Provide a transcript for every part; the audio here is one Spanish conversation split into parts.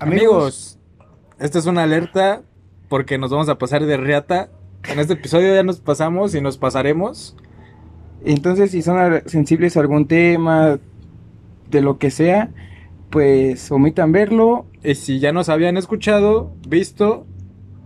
Amigos, esta es una alerta porque nos vamos a pasar de riata. En este episodio ya nos pasamos y nos pasaremos. Entonces, si son sensibles a algún tema, de lo que sea, pues omitan verlo. Y si ya nos habían escuchado, visto,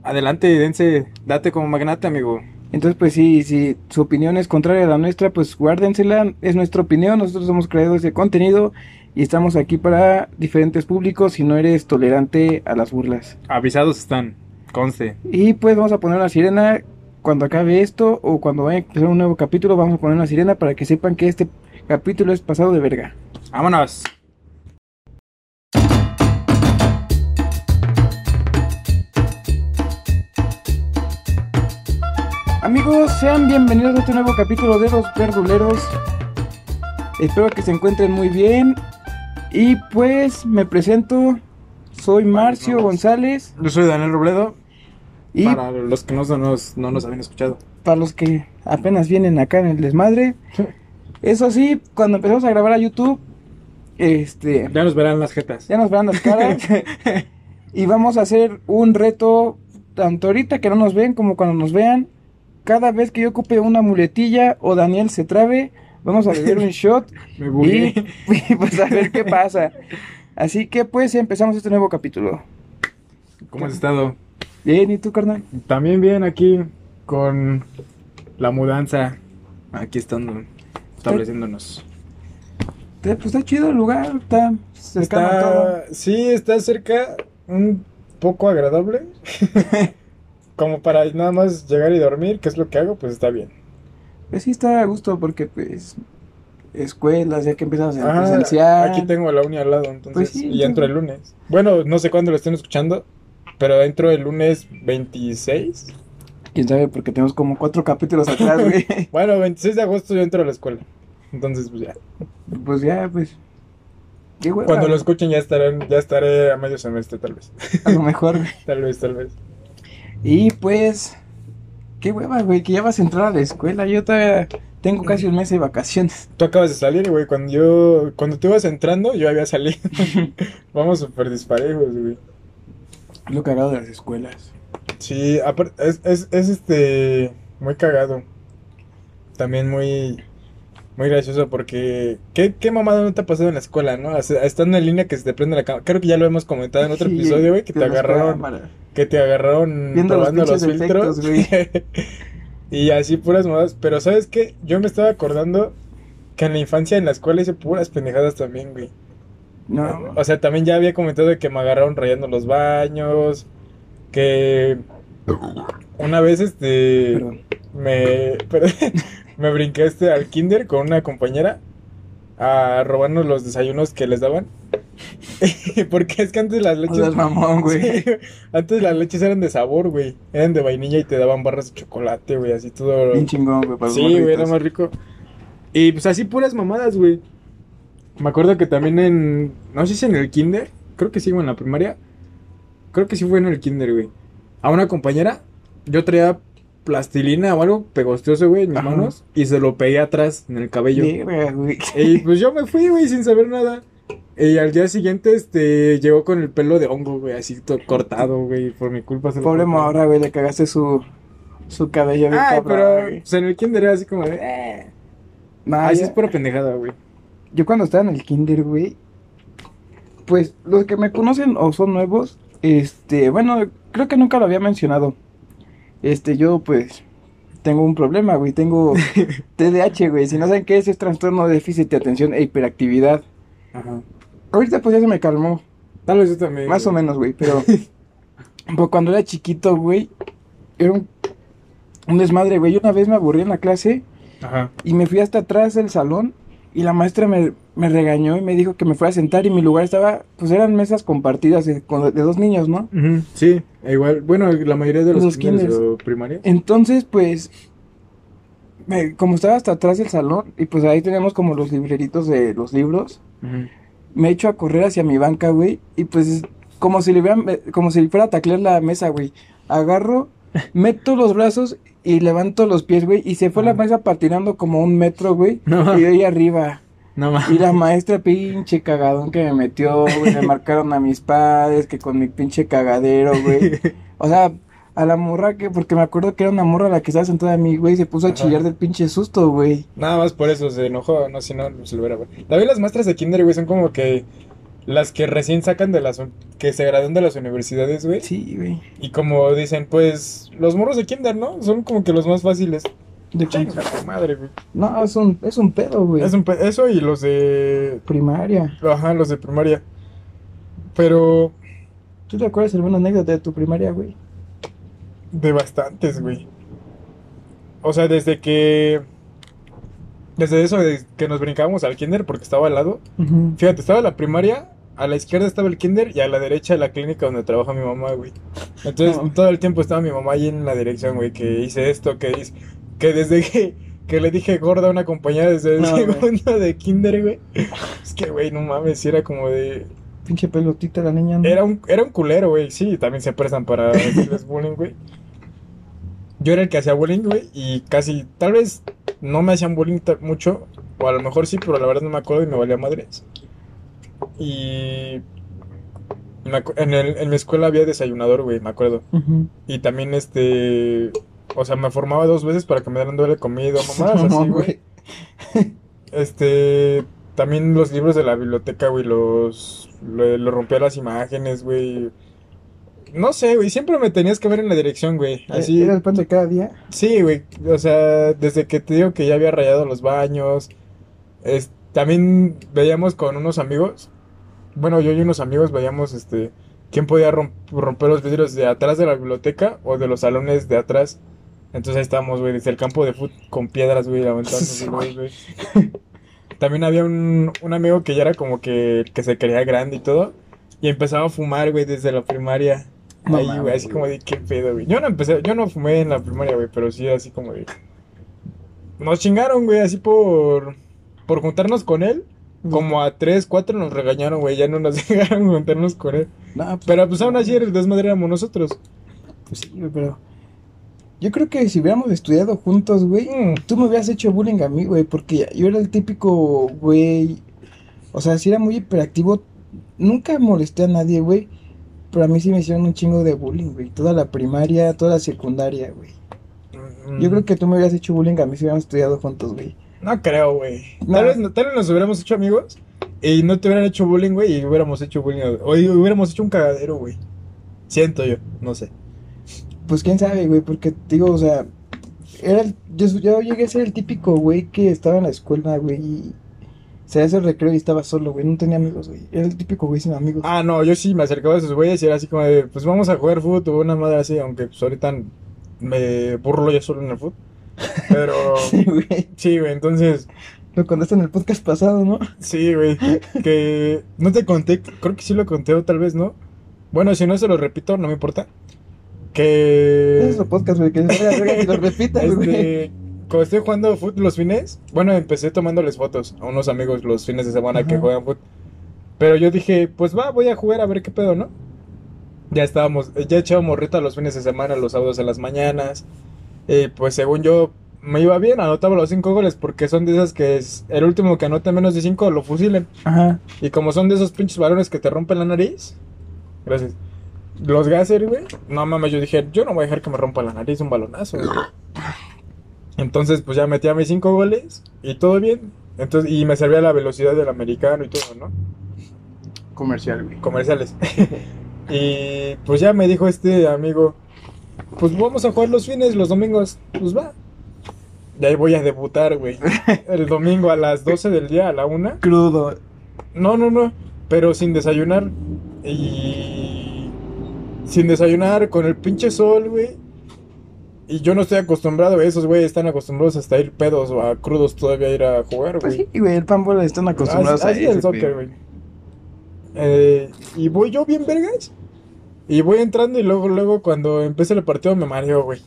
adelante y dense, date como magnate, amigo. Entonces, pues sí, si su opinión es contraria a la nuestra, pues guárdensela. Es nuestra opinión, nosotros somos creadores de contenido y estamos aquí para diferentes públicos si no eres tolerante a las burlas. Avisados están, conste. Y pues vamos a poner una sirena cuando acabe esto o cuando vaya a empezar un nuevo capítulo, vamos a poner una sirena para que sepan que este capítulo es pasado de verga. Vámonos. Amigos, sean bienvenidos a este nuevo capítulo de Los Verduleros. Espero que se encuentren muy bien. Y pues me presento, soy Marcio. González. Yo soy Daniel Robledo. Y Para los que no nos, no nos habían escuchado. para los que apenas vienen acá en el desmadre, eso sí, cuando empezamos a grabar a YouTube, este, Ya nos verán las jetas. ya nos verán las caras. y vamos a hacer un reto, tanto ahorita que no nos ven como cuando nos vean. Cada vez que yo ocupe una muletilla o Daniel se trabe, vamos a beber un shot Me y, y pues a ver qué pasa. Así que pues empezamos este nuevo capítulo. ¿Cómo has estado? Bien, ¿y tú, carnal? También bien aquí con la mudanza. Aquí estando estableciéndonos. Eh, Pues está chido el lugar, está cercano todo. Está, sí, está cerca, un poco agradable. Como para nada más llegar y dormir, que es lo que hago, pues está bien. Pues sí está a gusto porque pues escuelas, ya que empiezas a Ah, presencial. aquí tengo la uni al lado, entonces, Pues sí, y entro el lunes. Bueno, no sé cuándo lo estén escuchando, pero entro el lunes 26. Quién sabe, porque tenemos como cuatro capítulos atrás, güey. Bueno, 26 de agosto yo entro a la escuela. Entonces, pues ya. pues ya, pues. Qué hueva. Cuando lo escuchen ya estarán, ya estaré a medio semestre, tal vez. A lo mejor, güey. Tal vez, tal vez. Y pues. Qué hueva, güey, que ya vas a entrar a la escuela. Yo todavía tengo casi un mes de vacaciones. Tú acabas de salir, güey. Cuando yo, cuando tú ibas entrando, yo había salido. Vamos súper disparejos, güey. Lo cagado de las escuelas. Sí, es, es, es este muy cagado. También muy muy gracioso porque ¿qué, qué mamada no te ha pasado en la escuela, no? O sea, estando en línea que se te prende la cámara. Creo que ya lo hemos comentado en otro Sí, episodio, güey, que te agarraron, que te agarraron Viendo los probando los, filtros. efectos, y así puras modas, pero ¿sabes qué? Yo me estaba acordando que en la infancia en la escuela hice puras pendejadas también, güey. No. O sea, también ya había comentado de que me agarraron rayando los baños, que una vez este Perdón. me perdón, me brinqué este al kinder con una compañera a robarnos los desayunos que les daban. Porque es que antes las leches mamón, güey. Sí, antes las leches eran de sabor, güey. Eran de vainilla y te daban barras de chocolate, güey, así todo. Bien chingón, güey, Sí, güey, era más rico. Y pues así puras mamadas, güey. Me acuerdo que también en. No sé si en el kinder. Creo que sí, güey, en la primaria. Creo que sí fue en el kinder, güey. A una compañera. Yo traía plastilina o algo pegostioso, güey, en mis Ajá. manos. Y se lo pegué atrás en el cabello. Güey. Y pues yo me fui, güey, sin saber nada. Y al día siguiente, este, llegó con el pelo de hongo, güey, así todo cortado, güey, por mi culpa. se Pobre morra, güey, le cagaste su, su cabello Ay, cabrón, pero güey. pues, en el kinder era así como de, eh. Nah, Así ya- es pura pendejada, güey. Yo cuando estaba en el kinder, güey, pues los que me conocen o son nuevos, este, bueno, creo que nunca lo había mencionado. Este, yo pues tengo un problema, güey, tengo TDAH, güey. Si no saben qué es, es trastorno de déficit de atención e hiperactividad. Ajá. Ahorita pues ya se me calmó, Tal vez yo también. más o menos, güey, pero pues, cuando era chiquito, güey, era un, un desmadre, güey. Yo una vez me aburrí en la clase Ajá. y me fui hasta atrás del salón y la maestra me, me regañó y me dijo que me fuera a sentar y mi lugar estaba, pues eran mesas compartidas de, con- de dos niños, ¿no? Sí, igual, bueno, la mayoría de los, Los kinders kinders. o primarias. Entonces, pues, me- como estaba hasta atrás del salón y pues ahí teníamos como los libreritos de los libros, me echo a correr hacia mi banca, güey, y pues como si le hubieran- eh, como si fuera a taclear la mesa, güey. Agarro, meto los brazos y levanto los pies, güey, y se fue la Ajá. mesa patinando como un metro, güey, No. y yo ahí arriba. No mames. Y la maestra pinche cagadón que me metió, güey, me marcaron a mis padres, que con mi pinche cagadero, güey. O sea, a la morra que, porque me acuerdo que era una morra la que estaba sentada a mí, güey, se puso a Ajá. chillar del pinche susto, güey. Nada más por eso se enojó, no, si no, no se lo hubiera, güey. También las maestras de kinder, güey, son como que las que recién sacan de las, que se gradúan de las universidades, güey. Sí, güey. Y como dicen, pues, los morros de kinder, ¿no? Son como que los más fáciles. De Chinga tu madre, güey. No, es un, es un pedo, güey. Es un eso y los de, Primaria. ajá, los de primaria. Pero ¿Tú te acuerdas alguna anécdota de tu primaria, güey? de bastantes, güey. O sea, desde que, desde eso de que nos brincábamos al kinder porque estaba al lado. Fíjate, estaba la primaria, a la izquierda estaba el kinder y a la derecha la clínica donde trabaja mi mamá, güey. Entonces, No. todo el tiempo estaba mi mamá ahí en la dirección, güey, que hice esto, que hice, que desde que, que le dije gorda a una compañera desde el No, güey. segundo de kinder, güey. Es que, güey, no mames, era como de... Pinche pelotita la niña, ¿no? Era un, era un culero, güey, sí, también se prestan para hacerles bullying, güey. Yo era el que hacía bullying, güey, y casi, tal vez no me hacían bullying mucho, o a lo mejor sí, pero la verdad no me acuerdo y me valía madres. Y en, el, en mi escuela había desayunador, güey, me acuerdo. Y también este, o sea, me formaba dos veces para que me dieran doble comida, mamadas Mamón, así, güey. Este, también los libros de la biblioteca, güey, los, lo, lo rompía las imágenes, güey. No sé, güey, siempre me tenías que ver en la dirección, güey. Así, Era el pan de cada día. sí, güey, o sea, desde que te digo que ya había rayado los baños. es- también veíamos con unos amigos, bueno, yo y unos amigos veíamos, este, quién podía romp- romper los vidrios de atrás de la biblioteca o de los salones de atrás. Entonces ahí estábamos, güey, desde el campo de fútbol con piedras, güey, aventándonos, güey, güey. También había un, un amigo que ya era como que, que se creía grande y todo. Y empezaba a fumar, güey, desde la primaria. No Ahí, güey, así como de qué pedo, güey. Yo no empecé, yo no fumé en la primaria, güey, pero sí así como de. Nos chingaron, güey, así por. Por juntarnos con él. Como a tres, cuatro nos regañaron, güey. Ya no nos dejaron juntarnos con él. No, pues, Pero pues aún así el desmadre éramos nosotros. pues sí, pero. Yo creo que si hubiéramos estudiado juntos, güey, Mm. tú me hubieras hecho bullying a mí, güey, porque yo era el típico, güey. O sea, si era muy hiperactivo. Nunca molesté a nadie, güey. Pero a mí sí me hicieron un chingo de bullying, güey. Toda la primaria, toda la secundaria, güey. Mm. Yo creo que tú me hubieras hecho bullying a mí si hubiéramos estudiado juntos, güey. No creo, güey. No. Tal, vez, tal vez nos hubiéramos hecho amigos y no te hubieran hecho bullying, güey, y hubiéramos hecho bullying. O y hubiéramos hecho un cagadero, güey. Siento yo, no sé. Pues quién sabe, güey, porque te digo, o sea, era el- yo, yo llegué a ser el típico güey que estaba en la escuela, güey, y se hace el recreo y estaba solo, güey, no tenía amigos, güey. Era el típico güey sin amigos. Ah, no, yo sí me acercaba a esos güeyes y era así como de, pues vamos a jugar fútbol o una madre así, aunque pues ahorita me burlo yo solo en el fútbol. Pero Sí, güey. sí, güey, entonces, Lo contaste en el podcast pasado, ¿no? sí, güey, que no te conté, creo que sí lo conté o tal vez no. Bueno, si no se lo repito, no me importa. Que... Es otro podcast, güey, que que lo repitas, güey. Este, cuando estoy jugando fútbol los fines, bueno, empecé tomándoles fotos a unos amigos los fines de semana que Ajá. juegan fútbol. Pero yo dije, pues va, voy a jugar a ver qué pedo, ¿no? Ya estábamos, ya echábamos reta los fines de semana, los sábados en las mañanas. Y pues según yo, me iba bien, anotaba los cinco goles, porque son de esas que es el último que anota menos de cinco lo fusilen. Ajá. Y como son de esos pinches balones que te rompen la nariz, gracias. Los Gasser, güey. No mames, yo dije, yo no voy a dejar que me rompa la nariz un balonazo, güey. Entonces, pues ya metía mis cinco goles y todo bien. Entonces, y me servía la velocidad del americano y todo, ¿no? Comercial, güey. Comerciales. y pues ya me dijo este amigo, pues vamos a jugar los fines, los domingos. Pues va. Y ahí voy a debutar, güey. El domingo a las 12 del día, a la una. Crudo. No, no, no. Pero sin desayunar. Y. Sin desayunar, con el pinche sol, güey. Y yo no estoy acostumbrado, esos güeyes están acostumbrados hasta ir pedos o a crudos todavía a ir a jugar, Pues güey. sí, güey, el pan bola están acostumbrados Así, así a es el soccer, güey. Eh, y voy yo bien vergas. Y voy entrando y luego, luego cuando empieza el partido me mareo, güey.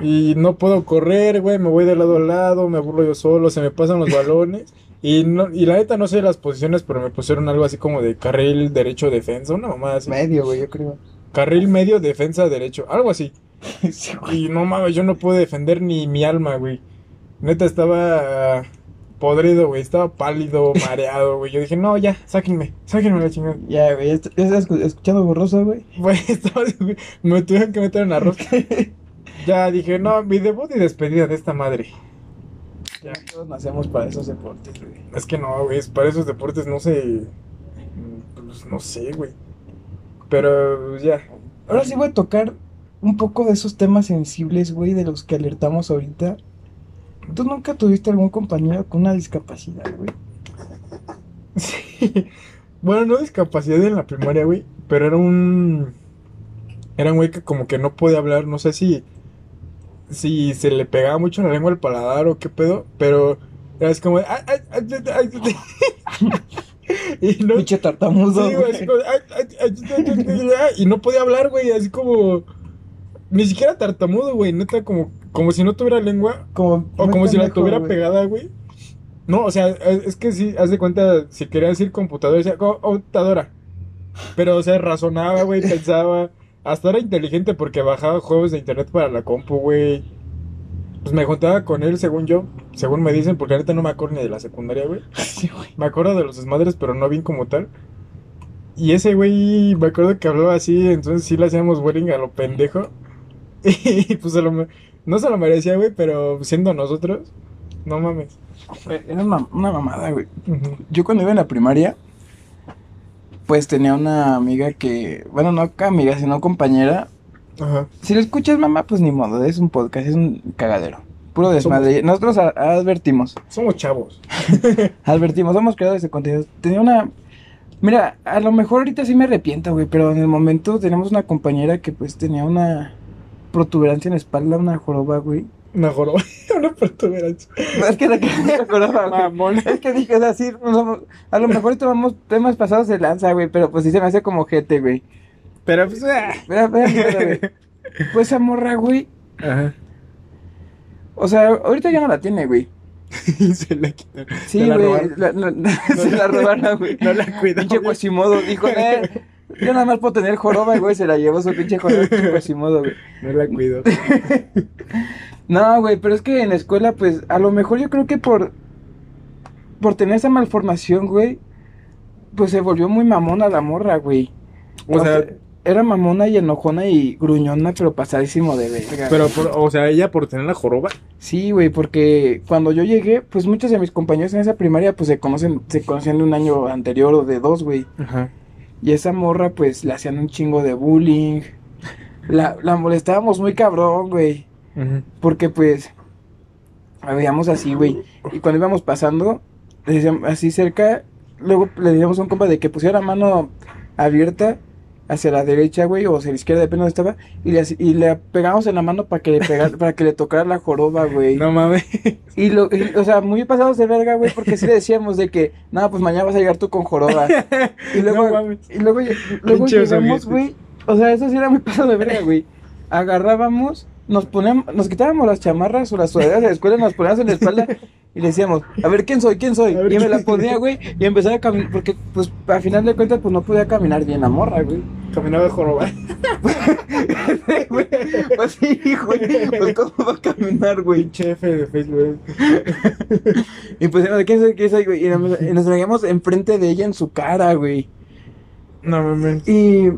Y no puedo correr, güey, me voy de lado a lado, me burlo yo solo, se me pasan los balones. Y, no, y la neta no sé las posiciones, pero me pusieron algo así como de carril derecho defensa, una mamada así. Medio, güey, yo creo. Carril medio defensa derecho, algo así. Sí. Y no mames, yo no pude defender ni mi alma, güey. Neta estaba podrido, güey. Estaba pálido, mareado, güey. Yo dije, no, ya, sáquenme, sáquenme la chingada. Ya, güey, estás escu- escuchando borroso, güey. Güey, estaba, güey, me tuvieron que meter en arroz. ya dije, no, mi debut y despedida de esta madre. Ya. Todos nacemos para esos deportes, güey. Es que no, güey, para esos deportes no sé. Pues no sé, güey. Pero ya. Ahora sí voy a tocar un poco de esos temas sensibles, güey, de los que alertamos ahorita. ¿Tú nunca tuviste algún compañero con una discapacidad, güey? Sí. Bueno, no discapacidad en la primaria, güey. Pero era un. Era un güey que como que no podía hablar. No sé si. Si se le pegaba mucho la lengua al paladar o qué pedo. Pero era así como. de, "Ay, ay, ay, ay, ay, ay". Y no. Pinche tartamudo, Sí, güey, así como, "Ay, ay, ay, ay, ay, ay", y no podía hablar, güey, así como, ni siquiera tartamudo, güey, neta, como, como si no tuviera lengua, Como, o como si la tuviera pegada, güey. No, o sea, es que sí, haz de cuenta, si quería decir computadora, decía "Co- computadora. Pero, o sea, razonaba, güey, pensaba, hasta era inteligente porque bajaba juegos de internet para la compu, güey. Pues me juntaba con él, según yo, según me dicen, porque ahorita no me acuerdo ni de la secundaria, güey. Sí, güey. Me acuerdo de los desmadres, pero no bien como tal. Y ese güey, me acuerdo que hablaba así, entonces sí le hacíamos bullying a lo pendejo. Y pues se lo no se lo merecía, güey, pero siendo nosotros, no mames. Era una, una mamada, güey. Yo cuando iba en la primaria, pues tenía una amiga que, bueno, no amiga, sino compañera. Ajá. Si lo escuchas, mamá, pues ni modo, es un podcast, es un cagadero. Puro desmadre. Nosotros a- advertimos, Somos chavos. advertimos, somos creadores de contenido. Tenía una... Mira, a lo mejor ahorita sí me arrepiento, güey, pero en el momento tenemos una compañera que pues tenía una protuberancia en la espalda, una joroba, güey. Una joroba, una protuberancia. No, es que la que la joroba, güey. Mamón. Es que dije, o sea, sí, no somos- a lo mejor tomamos temas pasados de lanza, güey, pero pues sí se me hace como gente, güey. Pero pues, ah. Güey. Pues esa morra, güey, Ajá. O sea, ahorita ya no la tiene, güey. Y se la quitaron. Sí, la güey, robaron. la- la- se la robaron, güey. No la cuidó. Pinche Quasimodo, dijo, eh, yo nada más puedo tener joroba, güey, se la llevó su pinche joroba, Quasimodo, güey. No la cuidó. No, güey, pero es que en la escuela, pues, a lo mejor yo creo que por, por tener esa malformación, güey, pues se volvió muy mamona la morra, güey. O sea, era mamona y enojona y gruñona, pero pasadísimo de verga. pero, por- o sea, ella por tener la joroba. Sí, güey, porque cuando yo llegué, pues muchos de mis compañeros en esa primaria, pues se conocen, se conocían de un año anterior o de dos, güey. Ajá. Y esa morra, pues, le hacían un chingo de bullying. La, la molestábamos muy cabrón, güey. Porque, pues, la veíamos así, güey. Y cuando íbamos pasando, así cerca, luego le decíamos a un compa de que pusiera mano abierta hacia la derecha, güey, o hacia la izquierda, depende de dónde estaba. Y le, y le pegamos en la mano para que le pegara, para que le tocara la joroba, güey. No mames. Y, lo, y, o sea, muy pasados de verga, güey, porque sí le decíamos de que, no, pues mañana vas a llegar tú con joroba. Y luego, No mames. y luego, llegamos, güey. O sea, eso sí era muy pasado de verga, güey. Agarrábamos, nos poníamos, nos quitábamos las chamarras o las sudaderas de la escuela, nos poníamos en la espalda y le decíamos, a ver, ¿quién soy? ¿Quién soy? A ver, Y me la ponía, güey, y empezaba a caminar, porque, pues, a final de cuentas, pues, no podía caminar bien la morra, güey. Caminaba de joroba. Güey, pues sí, güey, pues, ¿cómo va a caminar, güey? F de Facebook. Y pues, ¿quién soy? ¿Quién soy, güey? Y nos, y nos traíamos enfrente de ella en su cara, güey. No mames. Y,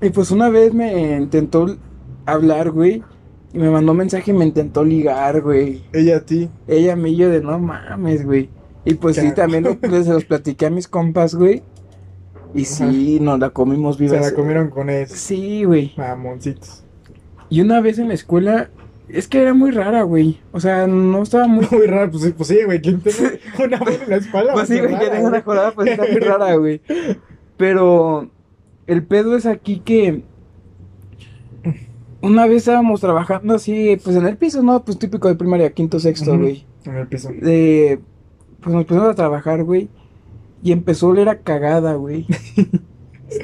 y pues una vez me intentó hablar, güey. Y me mandó mensaje y me intentó ligar, güey. Ella a ti. Ella a mí yo de no mames, güey. Y pues sí, también lo- pues, se los platiqué a mis compas, güey. Y sí, nos la comimos Se viva. la comieron con eso. Sí, güey. Mamoncitos. Y una vez en la escuela, es que era muy rara, güey. O sea, no estaba muy... Muy raro, pues, sí, pues sí, güey. ¿Quién tiene una mano en la espalda? Pues sí, güey, que rara, tenga una güey. jornada, pues está muy rara, güey. Pero el pedo es aquí que una vez estábamos trabajando así, pues en el piso, ¿no? Pues típico de primaria, quinto, sexto, güey. En el piso. De, pues nos pusimos a trabajar, güey. Y empezó a oler a cagada, güey.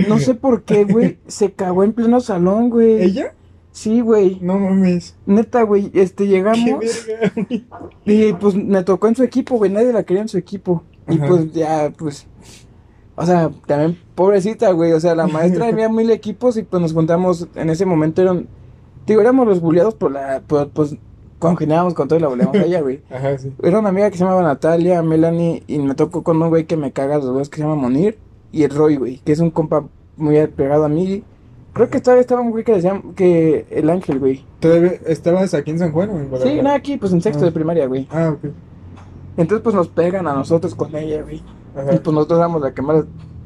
No sé por qué, güey. Se cagó en pleno salón, güey. ¿Ella? Sí, güey. No mames. Neta, güey. Este, Qué llegamos. verga, güey. Y pues me tocó en su equipo, güey, nadie la quería en su equipo. Y pues ya, pues, o sea, también pobrecita, güey, o sea, la maestra había mil equipos y pues nos juntamos, en ese momento eran, digo, éramos los bulleados por la, por, pues, congeniábamos con todo y la volvemos a ella, güey. Ajá, sí. Era una amiga que se llamaba Natalia, Melanie, y me tocó con un güey que me caga los huevos que se llama Monir, y el Roy, güey, que es un compa muy pegado a mí. Creo que todavía estaba un güey que decía que el Ángel, güey. ¿Todavía estabas aquí en San Juan o en Sí, Guadalajara? nada, aquí, pues en sexto Ah. de primaria, güey. Ah, ok. Entonces, pues nos pegan a nosotros con ella, güey. Ajá. Y pues nosotros damos la que más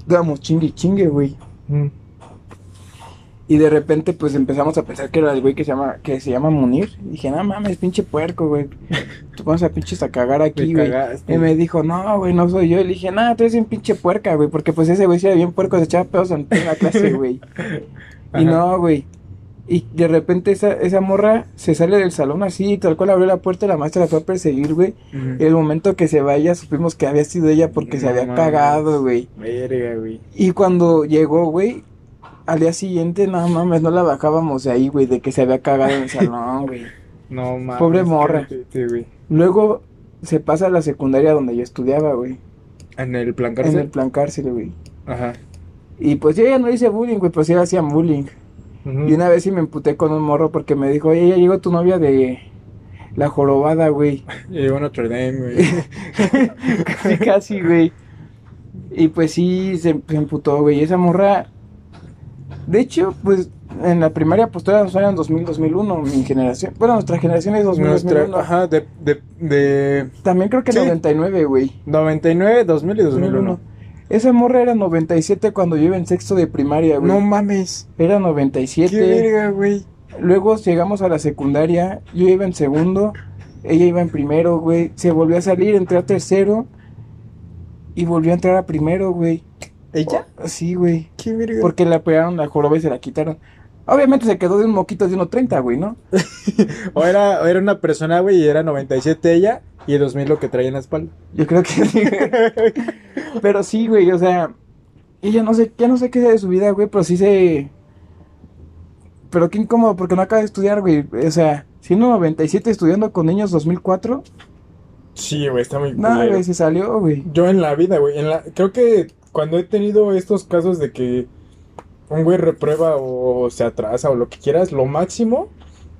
dábamos chingue y chingue, güey. Mm. Y de repente, pues empezamos a pensar que era el güey que se llama, que se llama Munir. Y dije, no mames, pinche puerco, güey. Tú vas a pinches a cagar aquí, güey. Y me dijo, no, güey, no soy yo. Y le dije, nada, tú eres un pinche puerca, güey. Porque pues ese güey sí era bien puerco, se echaba pedos en la clase, güey. Y no, güey. Y de repente esa, esa morra se sale del salón así, tal cual abrió la puerta y la maestra la fue a perseguir, güey. Y el momento que se vaya supimos que había sido ella porque se había cagado, güey. Verga, güey. Y cuando llegó, güey, al día siguiente, no mames, no la bajábamos de ahí, güey, de que se había cagado en el salón, güey. No mames. Pobre morra. güey. Luego se pasa a la secundaria donde yo estudiaba, güey. En el plan En cárcel. el plan cárcel, güey. Ajá. Y pues yo ya no hice bullying, güey, pues sí hacían bullying. Y una vez sí me emputé con un morro porque me dijo, oye, ya llegó tu novia de la jorobada, güey. Llegó Notre Dame, güey. casi, casi, güey. Y pues sí, se, se emputó, güey. Y esa morra. De hecho, pues en la primaria, pues todas eran 2000, 2001, mi generación. Bueno, nuestra generación es 2000, Nuestra, 2001. ajá, de, de, de También creo que Sí. 99, güey. 99, 2000 y 2001. Esa morra era 97 cuando yo iba en sexto de primaria, güey. No mames. Era Qué 97. verga, güey. Luego llegamos a la secundaria. Yo iba en segundo. Ella iba en primero, güey. Se volvió a salir, entré a tercero. Y volvió a entrar a primero, güey. ¿Ella? Oh, sí, güey. Qué verga. Porque la pegaron la joroba y se la quitaron. Obviamente se quedó de un moquito de 1.30, güey, ¿no? O era, o era una persona, güey, y era 97 ella y el 2000 lo que traía en la espalda. Yo creo que sí. güey. pero sí, güey, o sea. Ella no sé, ya no sé qué sea de su vida, güey, pero sí se. Pero qué incómodo, porque no acaba de estudiar, güey. O sea, siendo 97 estudiando con niños 2004. Sí, güey, está muy No, culero. güey, se salió, güey. Yo en la vida, güey, en la, creo que cuando he tenido estos casos de que un güey reprueba o se atrasa o lo que quieras, lo máximo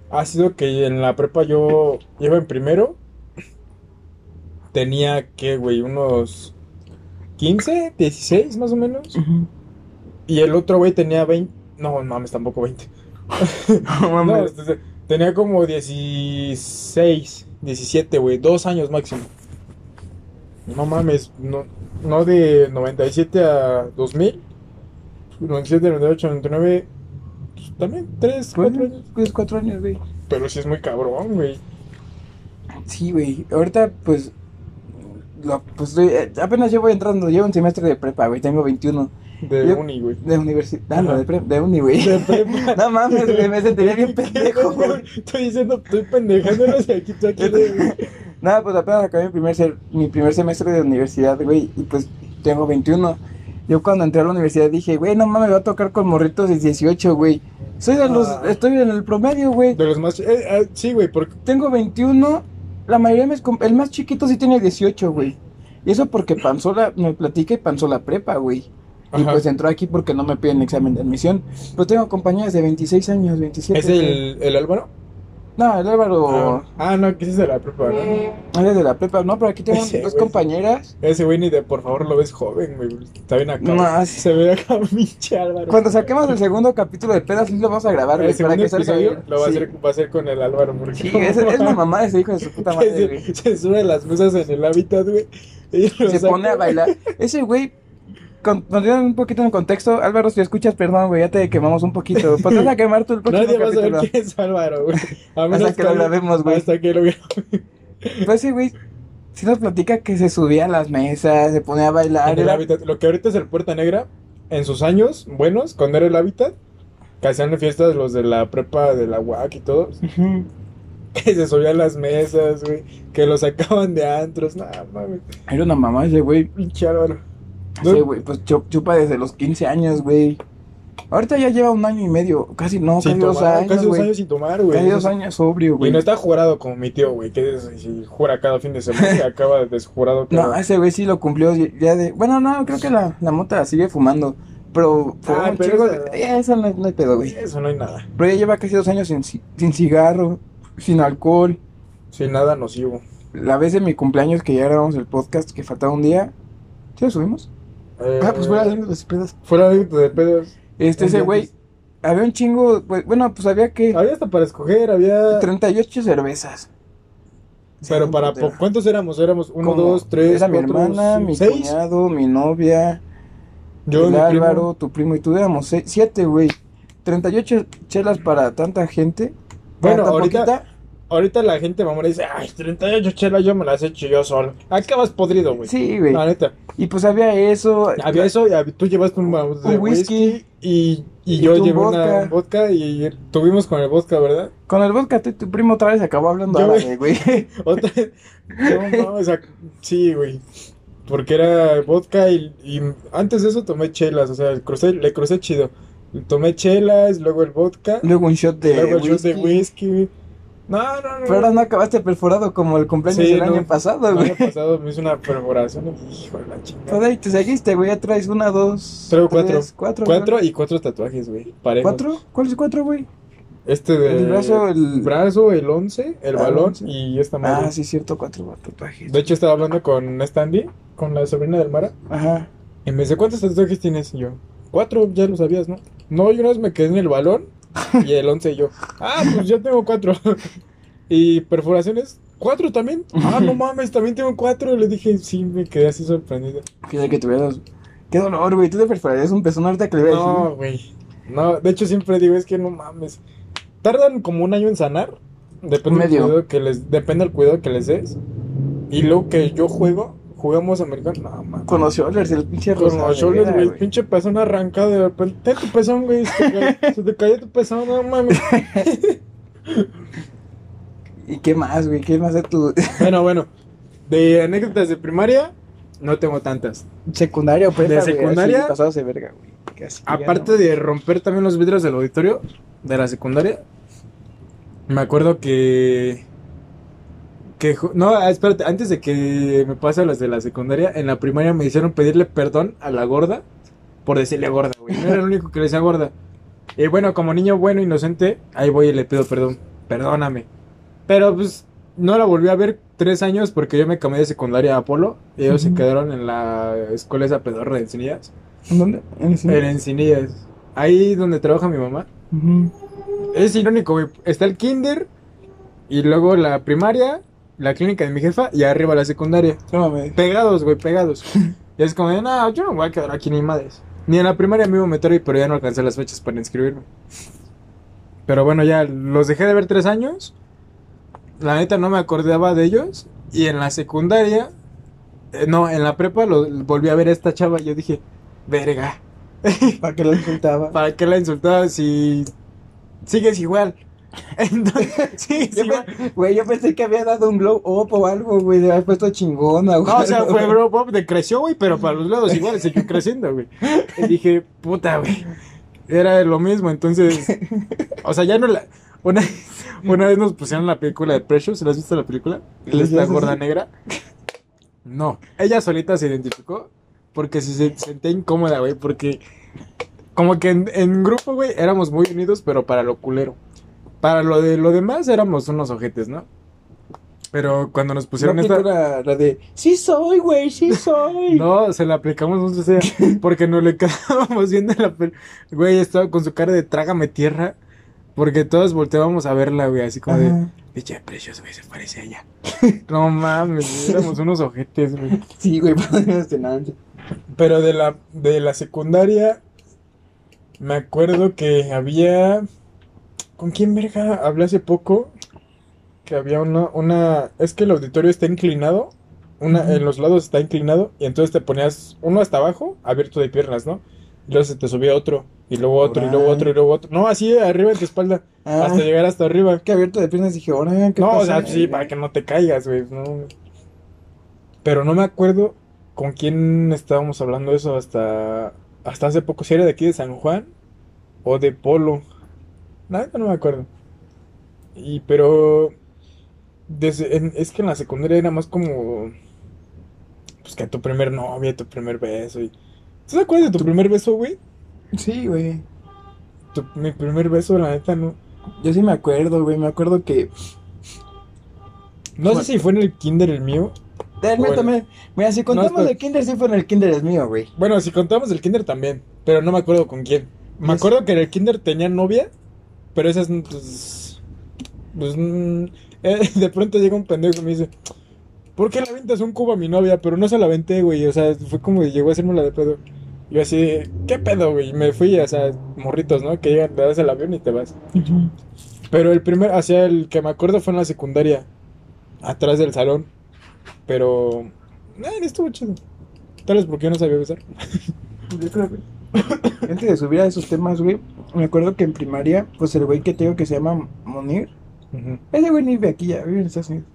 ha sido que en la prepa yo iba en primero, tenía que, güey, unos 15, 16 más o menos, y el otro güey tenía 20, no mames, tampoco 20. No mames. este, tenía como 16, 17, güey, dos años máximo. No mames, no, no de 97 a 2000, 97, 98, 99, pues, también 3, 4 Bueno, años. pues cuatro años, güey. Pero sí es muy cabrón, güey. Sí, güey. Ahorita, pues. Lo, pues estoy- eh, apenas llevo entrando, llevo un semestre de prepa, güey. Tengo 21. De Yo- uni, güey. De universidad. Ah, no, de, pre- de uni, güey. De prepa. No mames, güey, me sentiría bien pendejo, güey. Estoy diciendo, estoy pendejándolos y aquí, tú aquí de... Nada, pues apenas acabé mi primer, ser- mi primer semestre de universidad, güey. Y pues tengo 21. Yo cuando entré a la universidad dije, güey, no mames, me va a tocar con morritos de 18, güey. Soy de los. Ah. Estoy en el promedio, güey. De los más... eh, eh, sí, güey, porque... Tengo 21. La mayoría de mis. El más chiquito sí tiene 18, güey. Y eso porque Panzola me platica y Panzola prepa, güey. Y Ajá. pues entró aquí porque no me piden examen de admisión. Pero tengo compañeras de 26 años, 27. ¿Es el, el Álvaro? No, el Álvaro. Ah, ah, no, que es de la prepa, ¿no? Eres de la prepa. No, pero aquí tengo Ese, dos güey. compañeras. Ese güey ni de por favor lo ves joven, güey. Está bien acá. No, sí. Se ve acá pinche Álvaro. Cuando saquemos el segundo capítulo de pedas, lo vamos a grabar, güey. Para que salga bien. lo va, Sí. a hacer, va a ser con el Álvaro. Porque Sí, es, es la mamá de ese hijo de su puta madre, güey. se, se sube a las mesas en el hábitat, güey. y Se saca. pone a bailar. Ese güey, con, poniendo un poquito en contexto, Álvaro, si escuchas, perdón, güey, ya te quemamos un poquito. Pues vas a quemar tú el próximo Nadie va a saber quién es Álvaro, güey. A menos que lo grabemos, güey. Hasta que lo grabemos. Pues ese güey, sí nos platica que se subía a las mesas, se ponía a bailar. En el era- hábitat. Lo que ahorita es el Puerta Negra, en sus años buenos, cuando era el hábitat, que hacían fiestas los de la prepa de la UAC y todos. Ujú. Que se subían a las mesas, güey. Que lo sacaban de antros. Nada, mames. Era una mamá ese güey. Pinche Álvaro. Ese güey, pues chu- chupa desde los 15 años, güey. Ahorita ya lleva un año y medio, casi no, Sin casi dos años, casi dos años sin tomar, güey. Casi dos años sobrio, Y güey. no está jurado como mi tío, güey, que es- si jura cada fin de semana y acaba de desjurado. No, cada- ese güey sí lo cumplió ya de... Bueno, no, creo que la, la mota sigue fumando. Pero fue Ah, un pero chingo esa- eh, Eso no, no hay pedo, güey. Eso no hay nada. Pero ya lleva casi dos años sin, sin cigarro, sin alcohol. Sin nada nocivo. La vez de mi cumpleaños que ya grabamos el podcast, que faltaba un día. ¿Sí lo subimos? Eh, Ah, pues fuera de los pedos. Fuera de de pedos. Este, ese güey, antes. había un chingo, pues, bueno, pues había que Había hasta para escoger, había. 38 cervezas. Pero Sí, para. po- ¿Cuántos éramos? Éramos uno, Como- dos, tres, Era mi cuatro, hermana, cinco, mi seis. cuñado, mi novia, Yo, mi primo. Álvaro, tu primo y tú éramos seis- siete, güey. 38 chelas para tanta gente. para Bueno, ahorita- poquita. Ahorita la gente mamona dice, ay, 38 chelas yo me las he hecho yo solo. Acabas podrido, güey. Sí, güey. La neta. Y pues había eso. Había eso, y tú llevaste un, de Un whisky. y, y Y yo llevé vodka. una vodka y tuvimos con el vodka, ¿verdad? Con el vodka, tú y tu primo otra vez acabó hablando Yo, árabe, güey. Otra No, no, o sea, sí, güey. Porque era vodka y, y antes de eso tomé chelas, o sea, le crucé, le crucé chido. Tomé chelas, luego el vodka, Luego un shot de luego el shot whisky. de whisky. No, no, no. Pero ahora no acabaste perforado como el cumpleaños Sí, del no. año pasado, El güey. año pasado me hizo una perforación. y, Hijo de la chingada. Y te seguiste, güey. Ya traes una, dos. Traigo cuatro. cuatro. Cuatro y cuatro tatuajes, güey. Parejos. ¿Cuatro? ¿Cuáles cuatro, güey? Este de. El brazo, el- brazo, el 11, el Ah, balón once. y esta madre. Ah, sí, cierto, cuatro tatuajes. De hecho, estaba hablando con Stanley, con la sobrina del Mara. Ajá. Y me dice, ¿cuántos tatuajes tienes? Y yo, cuatro, ya lo sabías, ¿no? No, yo una vez me quedé en el balón y el 11 y yo, ah, pues yo tengo cuatro. y perforaciones, cuatro también. Ah, no mames, también tengo cuatro. Le dije, sí, me quedé así sorprendido. Qué que tuvieras. Qué dolor, güey. Tú te perforarías un pezón ahorita que le. No, güey. No, de hecho siempre digo, es que no mames. Tardan como un año en sanar. Depende del cuidado que les, depende del cuidado que les des. Y luego que yo juego, jugamos americano. No, mames. Con los shoulders, el pinche Con rosa. los shoulders, güey. güey, pinche pezón arrancado de repente. Tu pezón, güey. Se te, cayó, se te cayó tu pezón, no mames. ¿Y qué más, güey? ¿Qué más de tu Bueno, bueno. De anécdotas de primaria, no tengo tantas. secundaria o prepa? ¿De secundaria? Pasados de verga, güey. Aparte no. de romper también los vidrios del auditorio de la secundaria, me acuerdo que. Que no, ah, espérate, antes de que me pase las de la secundaria, en la primaria me hicieron pedirle perdón a la gorda por decirle gorda, güey. No era el único que le decía gorda. Y bueno, como niño bueno, inocente, ahí voy y le pido perdón. Perdóname. Pero pues no la volví a ver tres años porque yo me cambié de secundaria a Apolo y ellos se quedaron en la escuela esa pedorra de Encinillas. ¿En dónde? En cine. En Encinillas. Ahí donde trabaja mi mamá. Es irónico, güey. Está el kinder y luego la primaria, la clínica de mi jefa y arriba la secundaria. Pegados, güey, pegados. y es como de, no, yo no voy a quedar aquí ni madres. Ni en la primaria me iba a meter ahí, pero ya no alcancé las fechas para inscribirme. Pero bueno, ya los dejé de ver tres años. La neta no me acordaba de ellos. Y en la secundaria, eh, no, en la prepa lo, volví a ver a esta chava y yo dije, verga. ¿Para qué lo insultaba? ¿Para qué la insultaba si sigues igual? Entonces, pe- Güey, yo pensé que había dado un glow up o algo, güey. Le había puesto chingona, güey. No, o sea, fue bro pop de creció, güey, pero para los lados igual siguió creciendo, güey. Y dije, puta, güey. Era lo mismo, entonces. O sea, ya no la. Una, una vez nos pusieron la película de Precious, ¿la has visto la película? ¿Les ¿La gorda así? negra? No. Ella solita se identificó porque se, se sentía incómoda, güey, porque. Como que en, en grupo, güey, éramos muy unidos, pero para lo culero. Para lo de lo demás éramos unos ojetes, ¿no? Pero cuando nos pusieron No, esta. pintura, la de, sí soy, güey, sí soy. No, se la aplicamos nosotros ella, porque nos le quedábamos viendo la. Güey, estaba con su cara de trágame tierra. Porque todos volteábamos a verla, güey, así como de... Ajá. Pinche precios, güey, se parece a ella. No mames, éramos unos ojetes, güey. Sí, güey. Pero de la, de la secundaria, me acuerdo que había... ¿Con quién verga hablé hace poco? Que había una, una... Es que el auditorio está inclinado. Una. En los lados está inclinado. Y entonces te ponías uno hasta abajo, abierto de piernas, ¿no? Y luego se te subía otro. Y luego otro, y luego otro, y luego otro. No, así arriba de tu espalda. Ah, Hasta llegar hasta arriba. que abierto de piernas dije, ahora, ¿qué No, o sea, sí, para que no te caigas, güey. no. Pero no me acuerdo con quién estábamos hablando eso hasta, hasta hace poco. Si era de aquí de San Juan o de Polo. Nada, no me acuerdo. Y pero desde, en- es que en la secundaria era más como pues que tu primer novia, tu primer beso. Y, ¿Tú te acuerdas de tu primer beso, güey? Sí, güey. Tu- mi primer beso, la neta, no. Yo sí me acuerdo, güey. Me acuerdo que. No sé si fue en el kinder el mío. Bueno. también. Mira, si contamos espera. el kinder, sí fue en el kinder, es mío, güey. Bueno, si contamos el kinder también, pero no me acuerdo con quién. Me acuerdo que en el kinder tenía novia, pero esas, pues, pues, mm, eh, de pronto llega un pendejo y me dice, ¿por qué le aventas un cubo a mi novia? Pero no se la aventé, güey, o sea, fue como que llegó a hacerme la de pedo. Yo así, ¿qué pedo, güey? Y me fui, o sea, morritos, ¿no? Que llegan, te das el avión y te vas. Pero el primer, hacia el que me acuerdo fue en la secundaria, atrás del salón. Pero, eh, estuvo chido. Tal vez porque yo no sabía besar. Yo creo que- Antes de subir a esos temas, güey, me acuerdo que en primaria, pues el güey que te digo que se llama Monir, ese güey ni vive aquí ya, vive en Estados Unidos.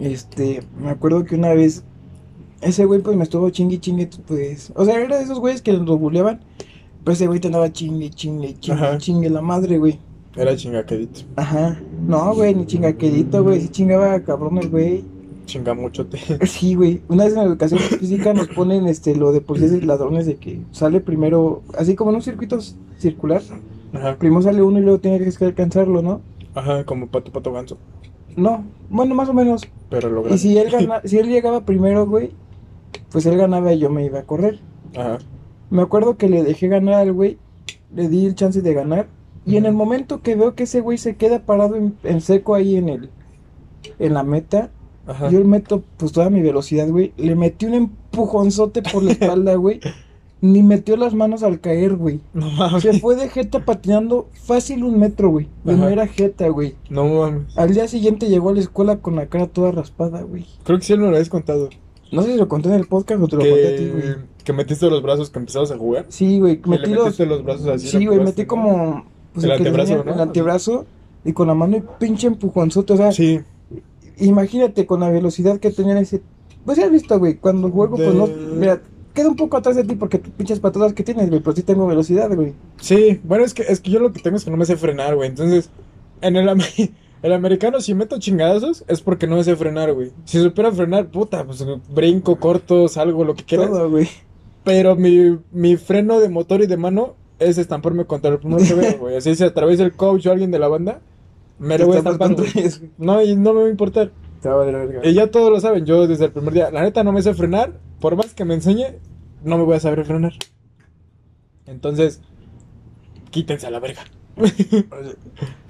Este, me acuerdo que una vez, ese güey pues me estuvo chingue chingue, pues, o sea, era de esos güeyes que lo buleaban, pero ese güey te andaba chingue, chingue, chingue, Ajá. chingue la madre, güey. Era chingaquedito. Ajá, no, güey, ni chingaquedito, güey, sí chingaba cabrón el güey. Chinga muchote. Sí, güey. Una vez en educación física nos ponen este lo de policías y ladrones de que sale primero, así como en un circuito circular. Ajá. Primero sale uno y luego tiene que alcanzarlo, ¿no? Ajá, como pato, pato, ganso. No, bueno, más o menos. Pero lograron. Y si él gana, si él llegaba primero, güey, pues él ganaba y yo me iba a correr. Ajá. Me acuerdo que le dejé ganar al güey, le di el chance de ganar. Y en el momento que veo que ese güey se queda parado en, en seco ahí en el en la meta, Ajá. Yo meto pues toda mi velocidad, güey. Le metí un empujonzote por la espalda, güey. Ni metió las manos al caer, güey. No mames. Se fue de jeta patinando fácil un metro, güey. Y no era jeta, güey. No mames. Al día siguiente llegó a la escuela con la cara toda raspada, güey. Creo que sí me lo habías contado. No sé si lo conté en el podcast o te lo conté a ti, Que, güey. que metiste los brazos que empezabas a jugar. Sí, güey. Metí le los... metiste los brazos así. Sí, güey. Metí como... pues, El que antebrazo, tenía, ¿no? El antebrazo. Y con la mano y pinche empujonzote. O sea, Sí. Imagínate con la velocidad que tenía ese. Pues ya has visto, güey, cuando juego, pues no. Mira, queda un poco atrás de ti porque tus pinches patadas que tienes, güey, pero sí tengo velocidad, güey. Sí. Bueno, es que, es que yo lo que tengo es que no me sé frenar, güey. Entonces, en el, ame- el americano, si meto chingadazos, es porque no me sé frenar, güey. Si supiera frenar, puta, pues brinco, corto, salgo, lo que quieras. Todo, güey. Pero mi, mi freno de motor y de mano es estamparme contra el primero que veo, güey. Así si atraviesa el coach o alguien de la banda, me lo voy a estampar. No, y no me va a importar. Te va a valer verga. Y ya todos lo saben, yo desde el primer día, la neta no me sé frenar, por más que me enseñe, no me voy a saber frenar. Entonces, quítense a la verga.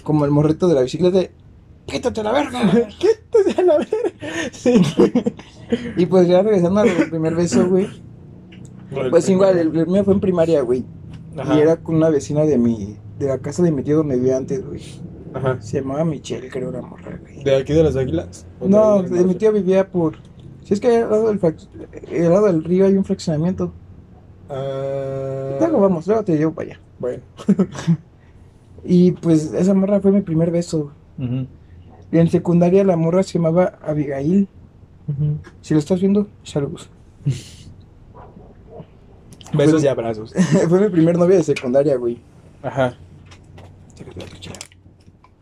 Como el morrito de la bicicleta. ¡Quítate la verga! Quítense a la verga. Sí. y pues ya regresando al primer beso, güey. Pues igual, el, el mío fue en primaria, güey. Ajá. Y era con una vecina de mi. De la casa de mi tío donde vivía antes, güey. Ajá. Se llamaba Michelle, creo, la morra, güey. ¿De aquí de las águilas? ¿O No, de- de mi tío vivía por. Si es que al lado del, al lado del río hay un fraccionamiento. Ah, Luego vamos, luego te llevo para allá. Bueno. Y pues esa morra fue mi primer beso. Y en secundaria la morra se llamaba Abigail. Si lo estás viendo, saludos. Besos y abrazos. fue mi primer novia de secundaria, güey. Ajá.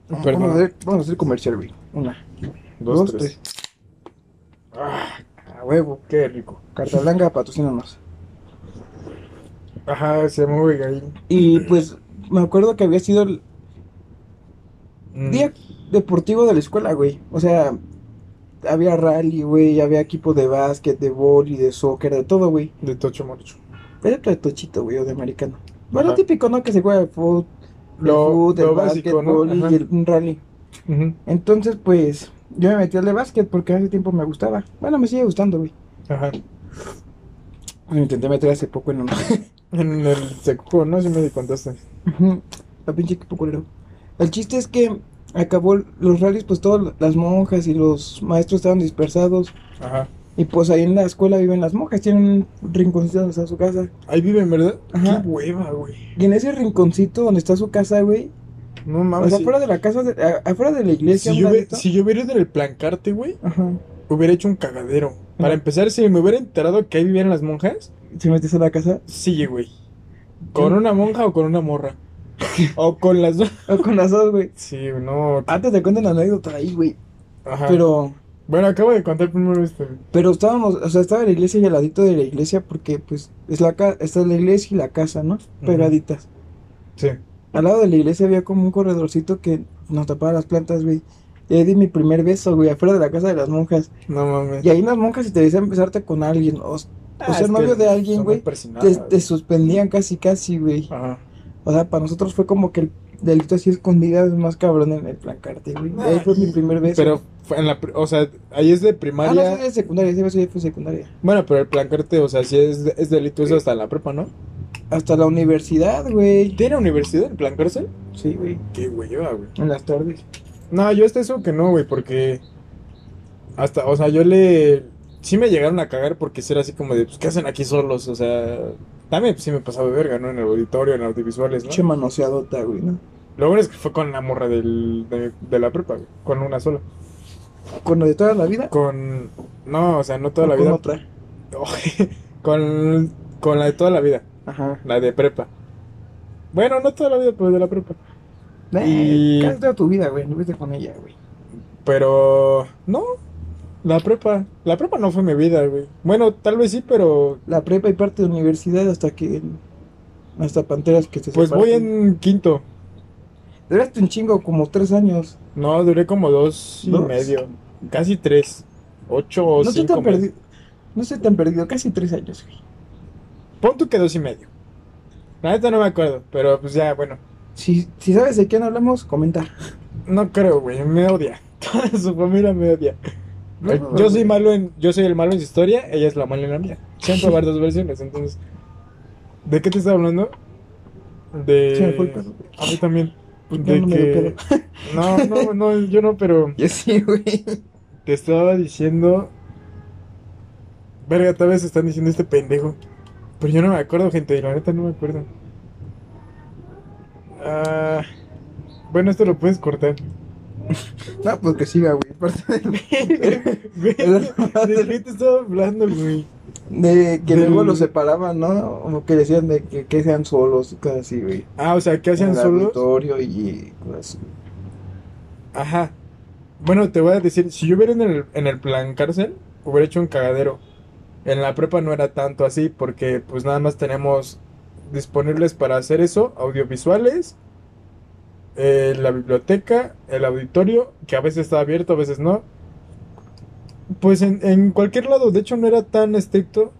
Vamos, Perdón. vamos a hacer, vamos a hacer comercial, güey. Una, Dos, dos, tres. tres. Ah, a huevo. Qué rico. Carta Blanca, patrocínanos. Ajá, se llama Abigail. Y pues me acuerdo que había sido el Mm. día deportivo de la escuela, güey. O sea, había rally, güey, había equipo de básquet, de y de soccer, de todo, güey. De Tocho Morocho. Excepto de tochito, güey, o de americano. Bueno, típico, ¿no? Que se juega el fútbol, el, Lo- el lo básico, ¿no? y el, un rally. Ujú. Entonces, pues, yo me metí al de básquet porque hace tiempo me gustaba. Bueno, me sigue gustando, güey. Ajá. Me intenté meter hace poco en uno. En el seco, ¿no? Si me di contaste. Ujú, La pinche equipo culero. El chiste es que acabó los rallies, pues todas las monjas y los maestros estaban dispersados. Ajá. Y pues ahí en la escuela viven las monjas, tienen un rinconcito donde está su casa. Ahí viven, ¿verdad? Ajá. Qué hueva, güey. Y en ese rinconcito donde está su casa, güey. No O mames. sea, sí. afuera de la casa, de- a- afuera de la iglesia. si, yo si yo hubiera ido en el plancarte, güey, Ajá. hubiera hecho un cagadero. Para empezar, si me hubiera enterado que ahí vivían las monjas, ¿Se metiste a la casa? sí, güey. ¿Con una monja o con una morra? o con las dos. O con las dos, güey. Sí, no. Antes te cuento una anécdota ahí, güey. Ajá. Pero, Bueno, acabo de contar primero este. pero estábamos, o sea, estaba la iglesia y al ladito de la iglesia porque, pues, es la ca está la iglesia y la casa, ¿no? Pegaditas. Sí. Al lado de la iglesia había como un corredorcito que nos tapaba las plantas, güey. Y ahí di mi primer beso, güey, afuera de la casa de las monjas. No mames. Y ahí las monjas, si te decían besarte con alguien, o, o Ah, ser es novio de alguien, güey, te, te suspendían casi, casi, güey. Ajá. O sea, para nosotros fue como que el delito así escondidas es más cabrón en el plancarte, güey. Ahí fue mi primer beso. Pero en la, o sea, ahí es de Ah, no, primaria. sí, de secundaria, ese beso ya fue secundaria. Bueno, pero el plancarte, o sea, sí es, es delito eso hasta la prepa, ¿no? Hasta la universidad, güey. ¿Tiene universidad el plancarse? Sí, güey. Qué hueva, güey. En las tardes. No, yo hasta eso que no, güey, porque hasta, o sea, yo le sí me llegaron a cagar porque era así como de, pues, ¿qué hacen aquí solos? O sea, también pues, sí me pasaba de verga, ¿no? En el auditorio, en audiovisuales, ¿no? Che manoseadota, güey, ¿no? Lo bueno es que fue con la morra del, de, de la prepa, güey, con una sola. Con lo de toda la vida. Con, no, o sea, no toda o la con vida. otra. con, con la de toda la vida, Ajá. la de prepa. Bueno, no toda la vida, pero de la prepa. Y... Y- Casi toda tu vida, güey. No viste con ella, güey. Pero, no, la prepa, la prepa no fue mi vida, güey. Bueno, tal vez sí, pero La prepa y parte de universidad hasta que... Hasta Panteras que te pues voy en quinto. Duraste un chingo, como tres años. No, duré como dos y medio, casi tres, ocho o no estoy cinco tan meses. perdido. No estoy tan perdido, casi tres años, güey. Pon tú que dos y medio. La neta no me acuerdo, pero pues ya, bueno. Si, si sabes de quién hablamos, comenta. No creo, güey, me odia. Toda su familia me odia. No, Eh, no, yo soy malo en, yo soy el malo en su historia, ella es la mala en la mía. Siempre va a haber dos versiones, entonces. ¿De qué te estaba hablando? De. Me. A mí también. ¿Por qué De no que. No, no, no, yo no, pero Yo sí, güey. te estaba diciendo. Verga, tal vez están diciendo este pendejo. Pero yo no me acuerdo, gente, la neta no me acuerdo. Ah. Bueno, esto lo puedes cortar. No, pues que siga, güey. Güey, ¿De qué te estaba hablando, güey? De que luego los separaban, ¿no? O que decían de que, que sean solos y cosas así, güey. Ah, o sea, ¿qué En hacían el solos? y cosas así. Ajá. Bueno, te voy a decir, si yo hubiera en el, en el plan cárcel, hubiera hecho un cagadero. En la prepa no era tanto así, porque pues nada más tenemos disponibles para hacer eso, audiovisuales, eh, la biblioteca, el auditorio, que a veces está abierto, a veces no. Pues en, en cualquier lado, de hecho no era tan estricto.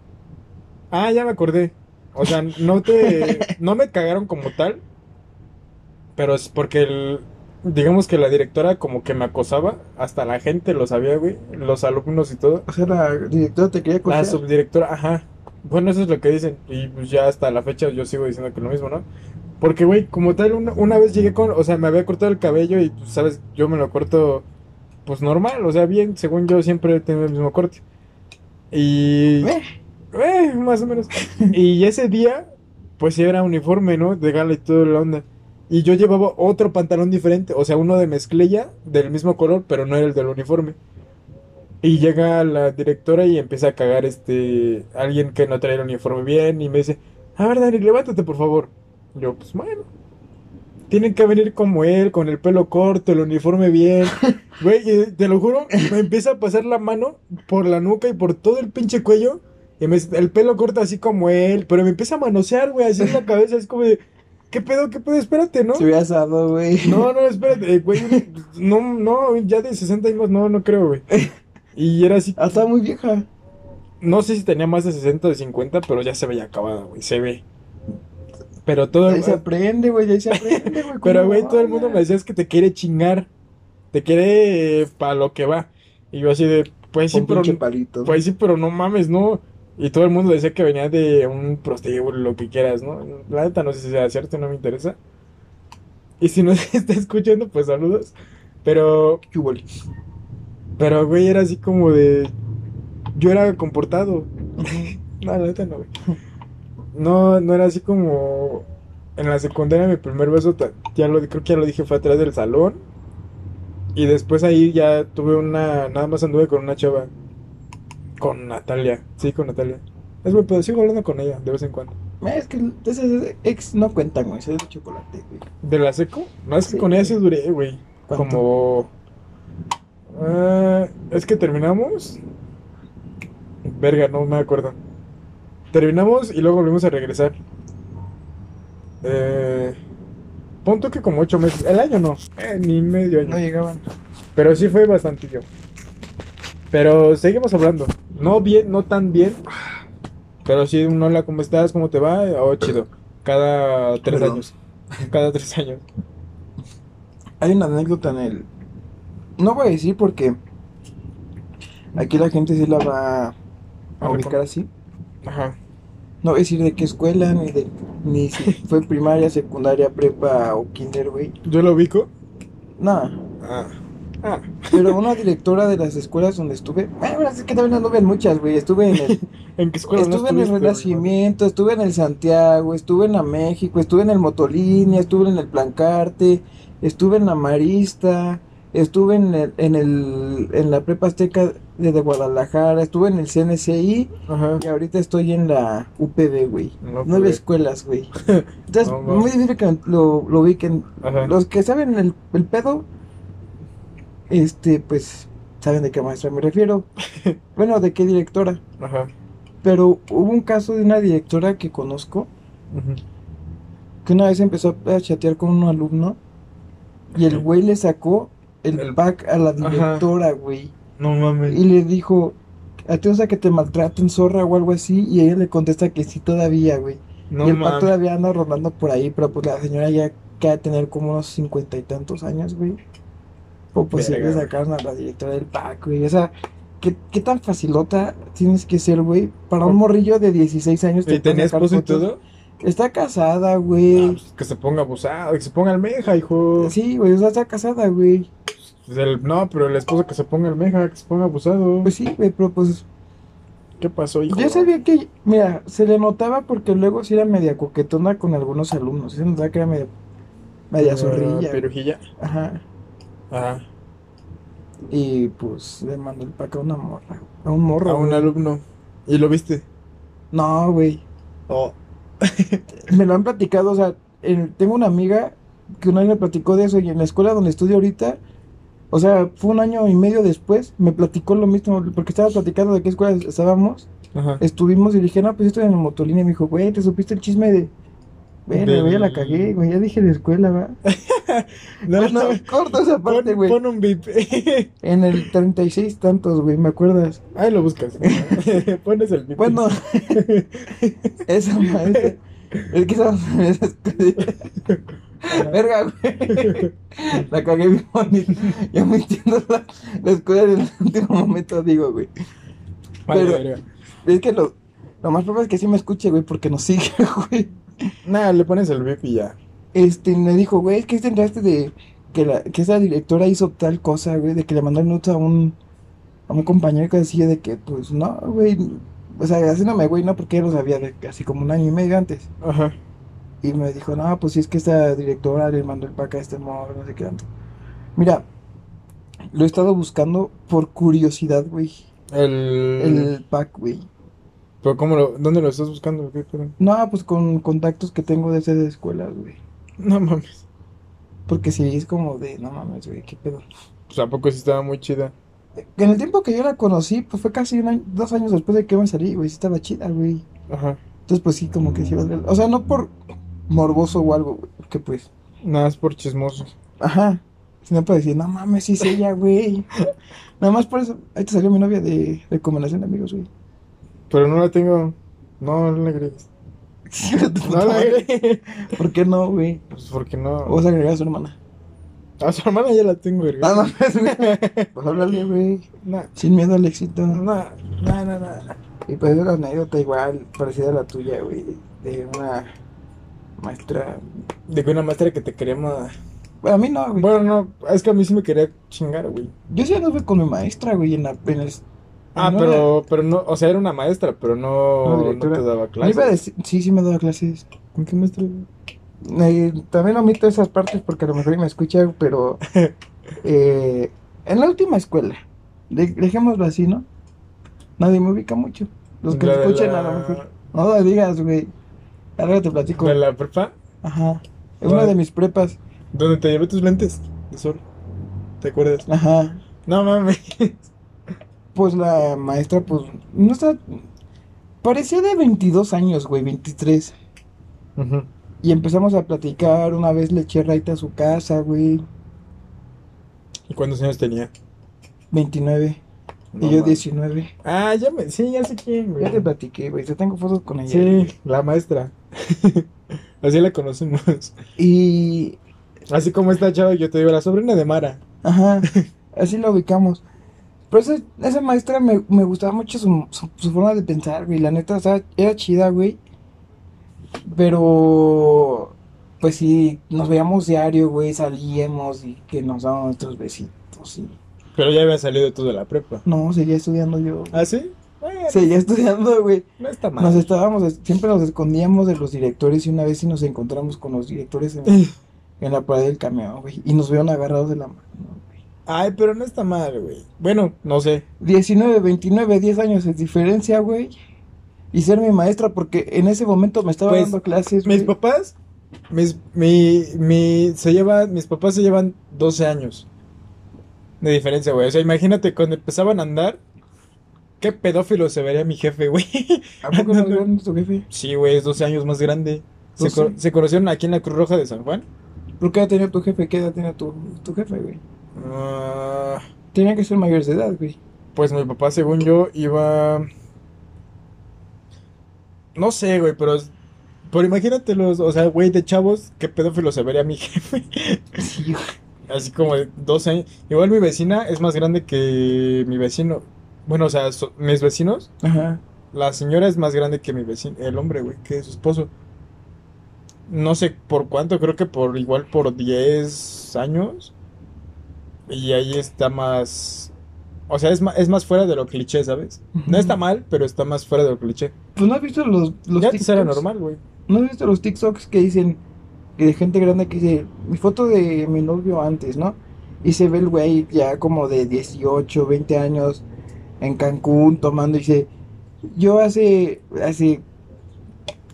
Ah, ya me acordé. O sea, no te, no me cagaron como tal, pero es porque el, digamos que la directora como que me acosaba, hasta la gente lo sabía, güey, los alumnos y todo. O sea, la directora te quería La coger. subdirectora, ajá. Bueno, eso es lo que dicen. Y pues ya hasta la fecha yo sigo diciendo que lo mismo, ¿no? Porque, güey, como tal, una, una vez llegué con, o sea, me había cortado el cabello y, pues, sabes, yo me lo corto, pues normal, o sea, bien, según yo siempre tengo el mismo corte. Y... Eh, Eh, más o menos. Y ese día, pues sí era uniforme, ¿no? De gala y toda la onda. Y yo llevaba otro pantalón diferente, o sea, uno de mezclilla, del mismo color, pero no era el del uniforme. Y llega la directora y empieza a cagar este alguien que no trae el uniforme bien y me dice, a ver, Dani, levántate por favor. Yo, pues bueno. Tienen que venir como él, con el pelo corto, el uniforme bien. Güey, y te lo juro, me empieza a pasar la mano por la nuca y por todo el pinche cuello. Y me el pelo corto así como él, pero me empieza a manosear, güey, así en la cabeza. Es como de, ¿qué pedo, qué pedo? Espérate, ¿no? Se hubiera asado, güey. No, no, espérate, eh, güey. No, no, ya de 60 años, no, no creo, güey. Y era así, Ah, estaba muy vieja. no sé si tenía más de 60 o de 50, pero ya se veía acabada, güey, se ve. Pero todo Ahí se aprende, güey. Ahí se aprende, güey. Pero, ¿cómo güey, todo el mundo me decía es que te quiere chingar. Te quiere para lo que va. Y yo así de, pues sí, pero, palito. pues sí, pero no mames, no. Y todo el mundo decía que venía de un prostíbulo, lo que quieras, ¿no? La neta no sé si sea cierto, no me interesa. Y si no se está escuchando, pues saludos. Pero, pero, güey, era así como de... Yo era comportado. No, la neta no, güey. No, no era así como... En la secundaria mi primer beso, ya lo, creo que ya lo dije, fue atrás del salón. Y después ahí ya tuve una... Nada más anduve con una chava. Con Natalia. Sí, con Natalia. Es buen pedo, sigo hablando con ella de vez en cuando. Es que esos ex no cuentan, güey. Es de chocolate, güey. ¿De la seco? No, es que con ella sí duré, güey. ¿Cuánto? Como... Ah, es que terminamos... Verga, no me acuerdo. Terminamos y luego volvimos a regresar. Eh... Pon tú que como ocho meses. El año no. Eh, ni medio año. No llegaban. Pero sí fue bastante yo. Pero seguimos hablando. No bien, no tan bien. Pero sí, un hola, ¿cómo estás? ¿Cómo te va? Oh, chido. Cada tres Perdón. años. Cada tres años. Hay una anécdota en el. No voy a decir porque. Aquí la gente sí la va a A ubicar así. Ajá. No voy a decir de qué escuela, ni de. Ni si fue primaria, secundaria, prepa o kinder, güey. ¿Yo lo ubico? Nada. Ah. Ah. Pero una directora de las escuelas donde estuve. Bueno, es que también anduve en muchas, güey. Estuve en el. ¿En qué escuela no Estuve en el Renacimiento, estuve en el Santiago, estuve en la México, estuve en el Motolínea, estuve en el Plancarte, estuve en la Marista, estuve en el, en el en la Prepa Azteca de, de Guadalajara, estuve en el CNCI? Ajá. y ahorita estoy en la UPB, güey. No, Nueve escuelas, güey. Entonces, No, muy difícil que lo, lo ubiquen. Ajá. Los que saben el, el pedo, este, pues, saben de qué maestra me refiero. Bueno, de qué directora. Ajá. Pero hubo un caso de una directora que conozco que una vez empezó a chatear con un alumno y el güey le sacó el El- pack a la directora, güey. No mames. Y le dijo, ¿a ti gusta que te maltraten zorra o algo así? Y ella le contesta que sí todavía, güey. No y el pack mames. todavía anda rondando por ahí, pero pues la señora ya queda tener como unos cincuenta y tantos años, güey. O pues Verga, le güey. sacaron a la directora del pack, güey. O sea, ¿qué, qué tan facilota tienes que ser, güey? Para un morrillo de 16 años ¿Y tenía puede sacar esposo y todo? Está casada, Ah, güey. pues, que se ponga abusado, que se ponga almeja, hijo. Sí, güey, o sea, está casada, güey. Pues el- no, pero el esposo que se ponga almeja, que se ponga abusado. Pues sí, güey, pero pues ¿Qué pasó, hijo? yo sabía que, mira, se le notaba porque luego sí era media coquetona con algunos alumnos. Se notaba que era media, media Ah, zorrilla. Perujilla. Ajá. Ajá. Y pues le mandó el pack a una morra. A un morro. A un güey. alumno. ¿Y lo viste? No, güey. Oh. Me lo han platicado, o sea, el- tengo una amiga que una vez me platicó de eso y en la escuela donde estudio ahorita, o sea, fue un año y medio después, me platicó lo mismo, porque estaba platicando de qué escuela estábamos, Ajá. estuvimos y le dije, no, pues estoy en el motolínea y me dijo, güey, ¿te supiste el chisme de... Bueno, Del- güey, ya la cagué, güey, ya dije de escuela, va. No, Bueno, corta esa parte, pon, güey. pon un beep. En el 36 tantos, güey, ¿me acuerdas? Ahí lo buscas. Pones el beep. Bueno, esa maestra... Es que esa Verga, güey. La cagué bien bonito. Ya me entiendo la, la escuela en el último momento, digo, güey. Vale, pero- verga. Es que lo, lo más probable es que sí me escuche, güey, porque nos sigue, güey. Nah, le pones el beep y ya. Este, me dijo, güey, es que te enteraste de que, la, que esa directora hizo tal cosa, güey, de que le mandó el nota a un, a un compañero que decía de que, pues, no, güey, o sea, haciéndome, güey, no, porque ya lo sabía de así como un año y medio antes. Ajá. Y me dijo, no, pues si es que esta directora le mandó el pack a este morro, no sé qué tanto. Mira, lo he estado buscando por curiosidad, güey. El... El pack, güey. Pero ¿cómo lo... ¿Dónde lo estás buscando? ¿Qué? No, pues con contactos que tengo de esas escuelas, güey. No mames. Porque sí, es como de, no mames, güey, qué pedo. Pues a poco sí estaba muy chida. En el tiempo que yo la conocí, pues fue casi un año, dos años después de que me salí, güey, sí estaba chida, güey. Ajá. Entonces, pues sí, como que sí O sea, no por morboso o algo, güey, porque pues, Nada, es por chismosos. ajá. Sino para decir, no mames, sí es ella, güey. Nada más por eso, ahí te salió mi novia de recomendación de amigos, güey. Pero no la tengo. No, no la agregues. No la agregues. ¿Por qué no, güey? Pues porque no. A agregar a su hermana. A su hermana ya la tengo, verga. Ah, no mames, güey. Pues háblale, güey. Nah, Sin miedo al éxito. nah, nah, nah, nah. Y pues es una anécdota igual, parecida a la tuya, güey. De una maestra. De una maestra que te queríamos. Bueno, a mí no, güey. Bueno, no, es que a mí sí me quería chingar, güey. Yo sí anduve con mi maestra, güey, en el, Ah, no pero, pero no, o sea, era una maestra, pero No, no, te daba clases. iba a decir, sí, sí me daba clases. ¿Con qué maestra? Eh, también omito esas partes porque a lo mejor me escucha, pero eh, en la última escuela, de- dejémoslo así, ¿no? Nadie me ubica mucho. Los que La escuchen la- a lo mejor. No lo digas, güey. Ahora te platico. ¿De la prepa? Ajá. Es una de mis prepas. ¿Dónde te llevé tus lentes de sol? ¿Te acuerdas? Ajá. No mames. Pues la maestra, pues, no está... Parecía de 22 años, güey, 23. Ujú. Y empezamos a platicar, una vez le eché raite a su casa, güey. ¿Y cuántos años tenía? 29. No y yo mames. 19. Ah, ya me... Sí, ya sé quién, güey. Ya te platiqué, güey. Yo tengo fotos con ella. Sí, la maestra. Así la conocemos. Y. Así como esta chava, yo te digo, la sobrina de Mara. Ajá. así la ubicamos. Pero esa, esa maestra me, me gustaba mucho su, su, su forma de pensar, güey. La neta, o sea, era chida, güey. Pero. Pues sí, nos veíamos diario, güey. Salíamos y que nos dábamos nuestros besitos. Y... Pero ya había salido tú de la prepa. No, seguía estudiando yo. ¿Ah, sí? Bueno, Seguía estudiando, güey. no está mal. Nos estábamos, siempre nos escondíamos de los directores y una vez sí nos encontramos con los directores en, en la parada del camión, güey. Y nos vieron agarrados de la mano, güey. Ay, pero no está mal, güey. Bueno, no sé. 19, 29, 10 años es diferencia, güey. Y ser mi maestra porque en ese momento me estaba Pues, dando clases, Mis güey. papás, mis, mi, mi, se llevan, mis papás se llevan 12 años de diferencia, güey. O sea, imagínate cuando empezaban a andar, qué pedófilo se vería mi jefe, güey. ¿A poco no vieron tu jefe? Sí, güey, es 12 años más grande. Se, 12. co- se conocieron aquí en la Cruz Roja de San Juan. ¿Por qué edad tenía tu jefe? ¿Qué edad tenía tu, tu jefe, güey? Ah, Tenía que ser mayores de edad, güey. pues mi papá, según yo, iba... No sé, güey, pero... Pero imagínate los, o sea, güey, de chavos, qué pedófilo se vería mi jefe. Sí, güey. Así como de 12 años. Igual mi vecina es más grande que mi vecino. Bueno, o sea, so- mis vecinos. Ajá. La señora es más grande que mi vecino, el hombre, güey, que su esposo. No sé por cuánto, creo que por igual por 10 años. Y ahí está más... O sea, es más, es más fuera de lo cliché, ¿sabes? No está mal, pero está más fuera de lo cliché. Pues no has visto los, los Ya antes era TikToks? normal, güey. ¿No has visto los TikToks que dicen que de gente grande que dice mi foto de mi novio antes, ¿no? Y se ve el güey ya como de 18, 20 años en Cancún tomando y dice, yo hace hace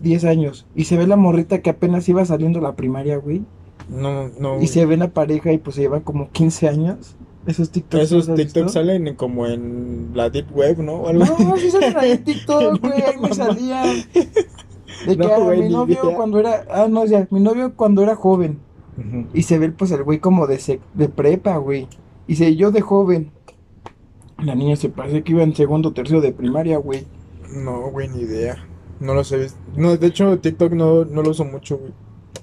10 años y se ve la morrita que apenas iba saliendo la primaria, güey, No, no. y se ve la pareja y pues se llevan como 15 años. Esos TikToks. Esos ¿los has TikToks salen en- como en la Deep Web, ¿no? O algo No, sí salen ahí en TikTok, güey, ahí me salían. De que No, ah, güey, mi novio cuando era, ah, no, ya, mi novio cuando era joven. Y se ve pues el güey como de, sec- de prepa, güey. Y dice, yo de joven. La niña se parece que iba en segundo o tercero de primaria, güey. No, güey, ni idea. No lo sé. No, de hecho, TikTok no, no lo uso mucho, güey.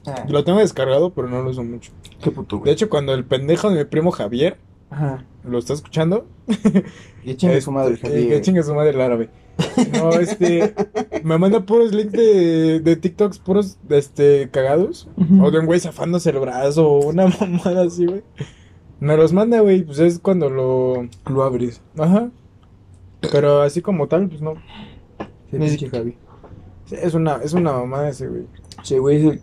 Ah, Lo tengo descargado, pero no lo uso mucho. qué puto, De güey. hecho, cuando el pendejo de mi primo Javier Ajá. lo está escuchando, Y chingue este, su madre, eh, Javier. que chingue su madre el árabe. No, este, me manda puros links de, de TikToks puros, este, cagados. O de un güey zafándose el brazo, o una mamada así, güey. Me los manda, güey, pues es cuando lo... Lo abres. Ajá. Pero así como tal, pues no. Sí, Ni pinche Javi. Sí, es una, es una mamada ese, güey. Sí, güey, es el-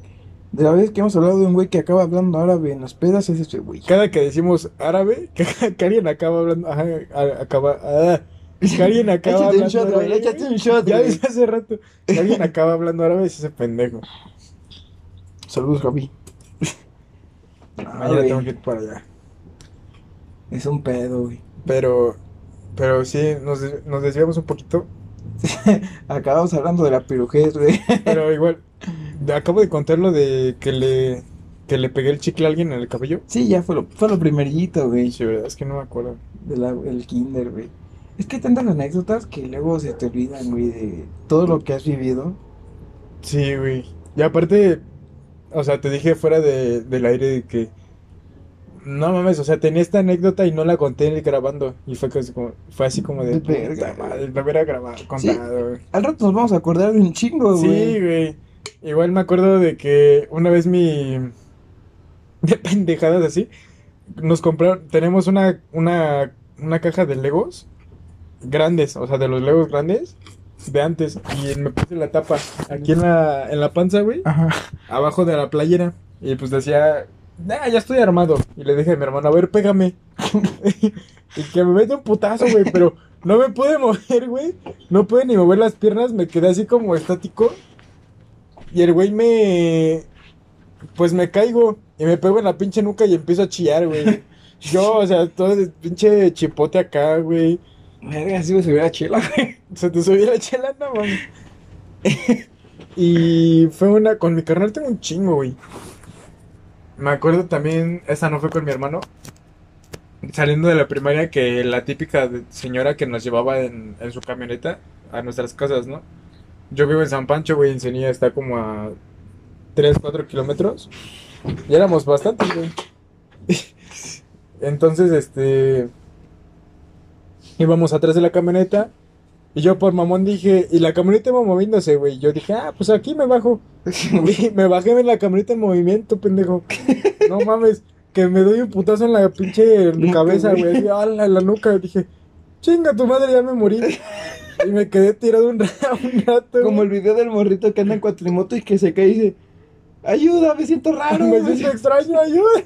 De la vez que hemos hablado de un güey que acaba hablando árabe en las pedas, es ese güey. Cada que decimos árabe, que, que alguien acaba hablando, ajá, a- acaba, ah, que alguien acaba Échate un hablando shot, güey, árabe, échate un shot, Ya güey. hace rato, que alguien acaba hablando árabe es ese pendejo. Saludos, Javi. Mañana güey. tengo que ir para allá. Es un pedo, güey. Pero, pero sí, nos, nos desviamos un poquito, Acabamos hablando de la pirujez, güey. pero igual, acabo de contar lo de que le, que le pegué el chicle a alguien en el cabello. Sí, ya fue lo, fue lo primerito, güey. Sí, verdad, es que no me acuerdo. De la, el kinder, güey. Es que hay tantas anécdotas que luego se te olvidan, güey, de todo lo que has vivido. Sí, güey. Y aparte, o sea, te dije fuera de, del aire de que. No mames, o sea, tenía esta anécdota y no la conté grabando. Y fue, como, fue así como de. De verga, "Puta madre, lo hubiera grabado, contado, güey. Al rato nos vamos a acordar de un chingo, Sí, güey. güey. Igual me acuerdo de que una vez mi. De pendejadas así. Nos compraron. Tenemos una, una, una caja de Legos. Grandes, o sea, de los Legos grandes. De antes. Y me puse la tapa aquí en la, en la panza, güey. Ajá. abajo de la playera. Y pues decía, ah, ya estoy armado. Y le dije a mi hermano, a ver, pégame. y que me mete un putazo, güey, pero no me pude mover, güey. No pude ni mover las piernas, me quedé así como estático. Y el güey me... Pues me caigo y me pego en la pinche nuca y empiezo a chillar, güey. Yo, o sea, todo el pinche chipote acá, güey. Verga, si me subiera chela, güey. Se te subió la chela, no mames. y fue una. Con mi carnal tengo un chingo, güey. Me acuerdo también. Esa no fue con mi hermano. saliendo de la primaria que la típica señora que nos llevaba en, en su camioneta a nuestras casas, ¿no? Yo vivo en San Pancho, güey, en Ensenada está como a 3, 4 kilómetros. Y éramos bastantes, güey. Entonces, este... Íbamos atrás de la camioneta. Y yo por mamón dije, y la camioneta iba moviéndose, güey. Yo dije, ah, pues aquí me bajo. Me bajé en la camioneta en movimiento, pendejo. No mames, que me doy un putazo en la pinche cabeza, güey. ala, en la nuca. Dije, chinga tu madre, ya me morí. Y me quedé tirado un, un rato. Como el video del morrito que anda en cuatrimoto y que se cae y dice, ayuda, me siento raro. me güey". siento extraño, ayuda.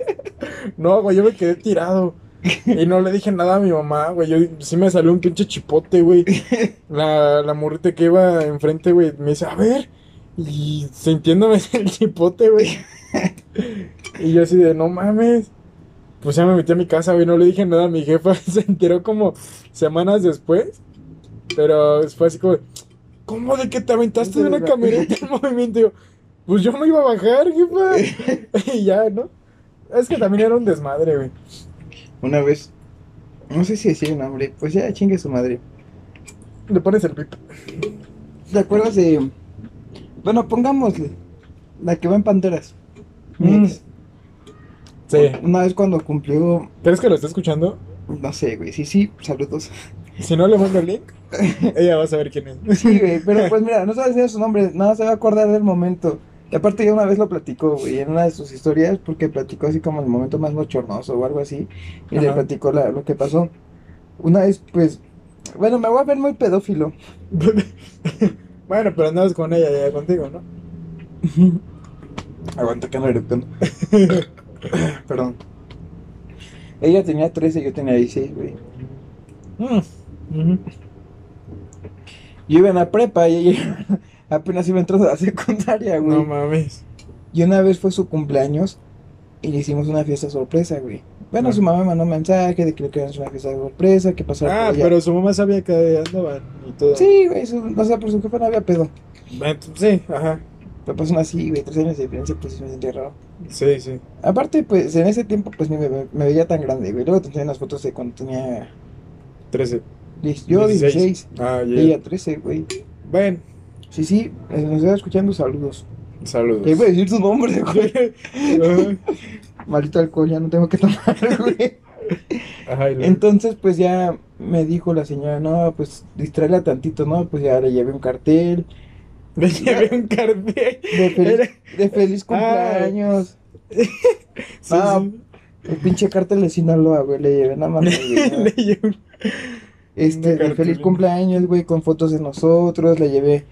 No, güey, yo me quedé tirado. Y no le dije nada a mi mamá, güey. Yo sí me salió un pinche chipote, güey. La, la morrita que iba enfrente, güey, me dice, a ver. Y sintiéndome el chipote, güey. Y yo así de, no mames. Pues ya me metí a mi casa, güey. No le dije nada a mi jefa. Se enteró como semanas después. Pero fue así como, ¿cómo de que te aventaste de una camioneta en movimiento? Y yo, pues yo me iba a bajar, jefa. Y ya, ¿no? Es que también era un desmadre, güey. Una vez, no sé si decía un nombre, pues ya chingue su madre. Le pones el pip. ¿Te acuerdas de.? Bueno, pongámosle. La que va en Panteras. Mm. Sí. Una vez cuando cumplió. ¿Crees que lo está escuchando? No sé, güey. Sí, sí, saludos. Si no le mando el link, ella va a saber quién es. Sí, güey. Pero pues mira, no sabe decir su nombre. Nada se va a acordar del momento. Y aparte, ya una vez lo platicó, güey, en una de sus historias, porque platicó así como el momento más bochornoso o algo así. Y le platicó la- lo que pasó. Una vez, pues. Bueno, me voy a ver muy pedófilo. bueno, pero andabas con ella ya contigo, ¿no? Aguanta que ando eructando. Perdón. Ella tenía 13, yo tenía 16, güey. Mm. Yo iba en la prepa y ella apenas iba entrando a la secundaria, güey. No mames. y una vez fue su cumpleaños y le hicimos una fiesta sorpresa, güey. Bueno, Ah. su mamá me mandó un mensaje de que le querían hacer una fiesta sorpresa, que pasara Ah, pero su mamá sabía que andaban y todo. Sí, güey, su- o sea, por su jefa no había pedo. Bueno, Sí, ajá. Pero pues así, güey, tres años de diferencia, pues me sentía raro. Sí, sí. Aparte, pues en ese tiempo, pues ni me, me veía tan grande, güey. Luego te enseñé unas fotos de cuando tenía. 13. diez- Yo 16. Ah, ya. ella 13, güey. Ven, Sí, sí, nos estaba escuchando, saludos. saludos. Ya iba a decir su nombre, güey. Maldito alcohol, ya no tengo que tomar, güey. Ajá, Entonces, pues ya me dijo la señora, no, pues distraerla tantito, ¿no? Pues ya le llevé un cartel Le llevé un cartel. de feliz, Era- de feliz cumpleaños. Sí, Ah, sí. El pinche cartel de Sinaloa, güey, le llevé nada más. Le llevé Este, de feliz cumpleaños, güey, con fotos de nosotros, le llevé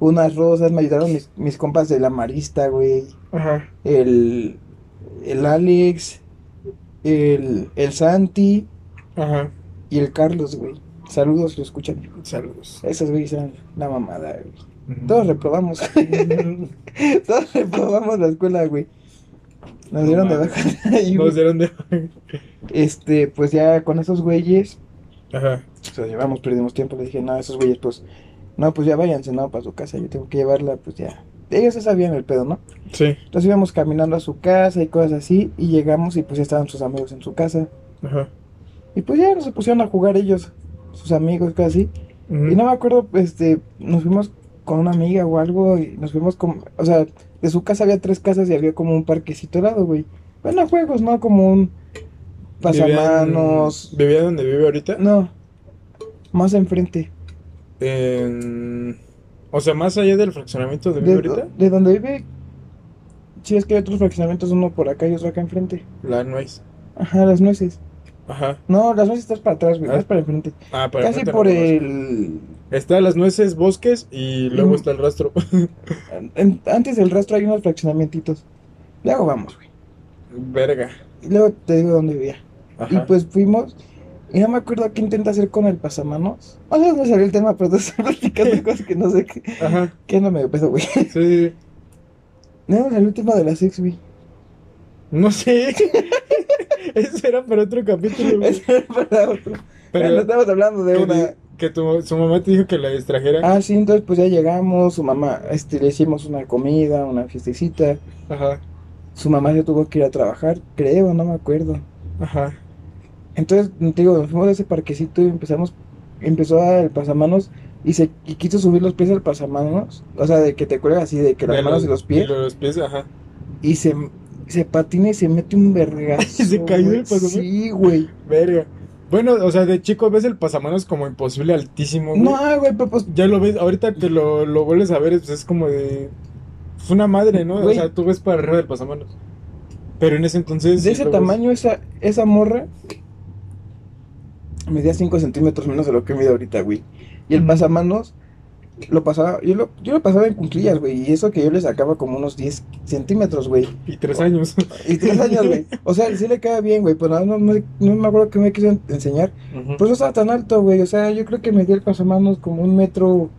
unas rosas, me ayudaron mis, mis compas de la Marista, güey, Ajá. el, el Alex, el, el Santi Ajá. y el Carlos, güey. Saludos, lo escuchan. Saludos. Esos güeyes eran la mamada, güey. Todos reprobamos. Todos reprobamos la escuela, güey. Nos No dieron de baja ahí. Nos dieron de. Este, pues ya con esos güeyes, Ajá. o sea, llevamos, perdimos tiempo. Le dije, no, esos güeyes, pues, no, pues ya váyanse, no, para su casa. Yo tengo que llevarla, pues ya. Ellos ya sabían el pedo, ¿no? Sí. Entonces íbamos caminando a su casa y cosas así. Y llegamos y pues ya estaban sus amigos en su casa. Ajá. Y pues ya nos pusieron a jugar ellos, sus amigos, cosas así. Y no me acuerdo, este, nos fuimos con una amiga o algo y nos fuimos como, o sea, de su casa había tres casas y había como un parquecito al lado, güey. Bueno, juegos, ¿no? Como un pasamanos. ¿Vivía, ¿Vivía donde vive ahorita? No, más enfrente. En- O sea, más allá del fraccionamiento de De, vive ahorita. de donde vive, sí, es que hay otros fraccionamientos, uno por acá y otro acá enfrente. La nuez. Ajá, las nueces. Ajá. No, las nueces estás para atrás, güey, Ah. para enfrente. Ah, para Casi por no el... Está las nueces, bosques y luego Mm. está el rastro. antes del rastro hay unos fraccionamientos. Luego vamos, güey. Verga. Y luego te digo dónde vivía. Ajá. Y pues fuimos. Y no me acuerdo qué intenta hacer con el pasamanos. No sé dónde salió el tema, pero te estoy platicando cosas que no sé qué. Ajá. ¿Qué no me peso, güey? Sí, sí. No, salió el tema de las ex, güey. No sé. Eso era para otro capítulo. güey. Eso era para otro. Pero Bueno, estamos hablando de que, una. di- que tu, su mamá te dijo que la distrajera. Ah, sí, entonces pues ya llegamos. Su mamá, este, le hicimos una comida, una fiestecita. Ajá. Su mamá se tuvo que ir a trabajar, creo, no me acuerdo. Ajá. Entonces, te digo, nos fuimos a ese parquecito y empezamos, empezó a el pasamanos y se y quiso subir los pies al pasamanos, o sea, de que te cuelga así, de que las De manos y los pies, y los pies, ajá. y se, se patina y se mete un vergazo. ¿Se cayó el pasamanos? Sí, güey. Verga. Bueno, o sea, de chico ves el pasamanos como imposible altísimo, güey. No, güey, pero pues, Ya lo ves, ahorita que lo, lo vuelves a ver, pues es como de. Es una madre, ¿no? Güey. O sea, tú ves para arriba del pasamanos. Pero en ese entonces. de ese ves. tamaño, esa, esa morra medía 5 centímetros menos de lo que mide ahorita, güey. Y el pasamanos lo pasaba, yo lo, yo lo pasaba en cunclillas, güey, y eso que yo le sacaba como unos 10 centímetros, güey. Y tres años. Y tres años, güey. O sea, sí le queda bien, güey, pero nada, no, no, no me acuerdo qué me quiso en- enseñar. Ujú. Pues no estaba tan alto, güey, o sea, yo creo que medía el pasamanos como un metro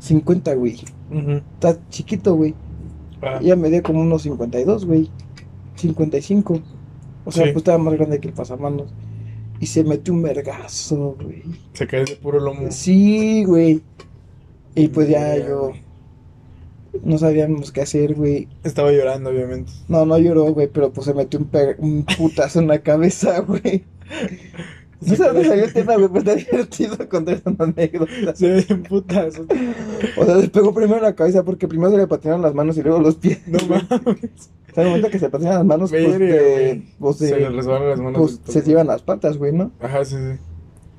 cincuenta, güey. Ujú. Está chiquito, güey. Ah, Ella medía como unos 52, güey. 55. O sea, Sí. pues estaba más grande que el pasamanos. Y se metió un vergazo, güey. Se cae de puro lomo. Sí, güey. Y pues ya yo no sabíamos qué hacer, güey. Estaba llorando, obviamente. No, no lloró, güey, pero pues se metió un, un putazo en la cabeza, güey. No sé dónde salió el tema, güey, pero está divertido contar esa anécdota. Se ve en putas. O sea, le pegó primero la cabeza porque primero se le patinaron las manos y luego los pies. No mames. O sea, en el momento que se patinan las manos, pues, te- güey. pues, Se le resbalan las manos. pues, se llevan las patas, güey, ¿no? Ajá, sí, sí.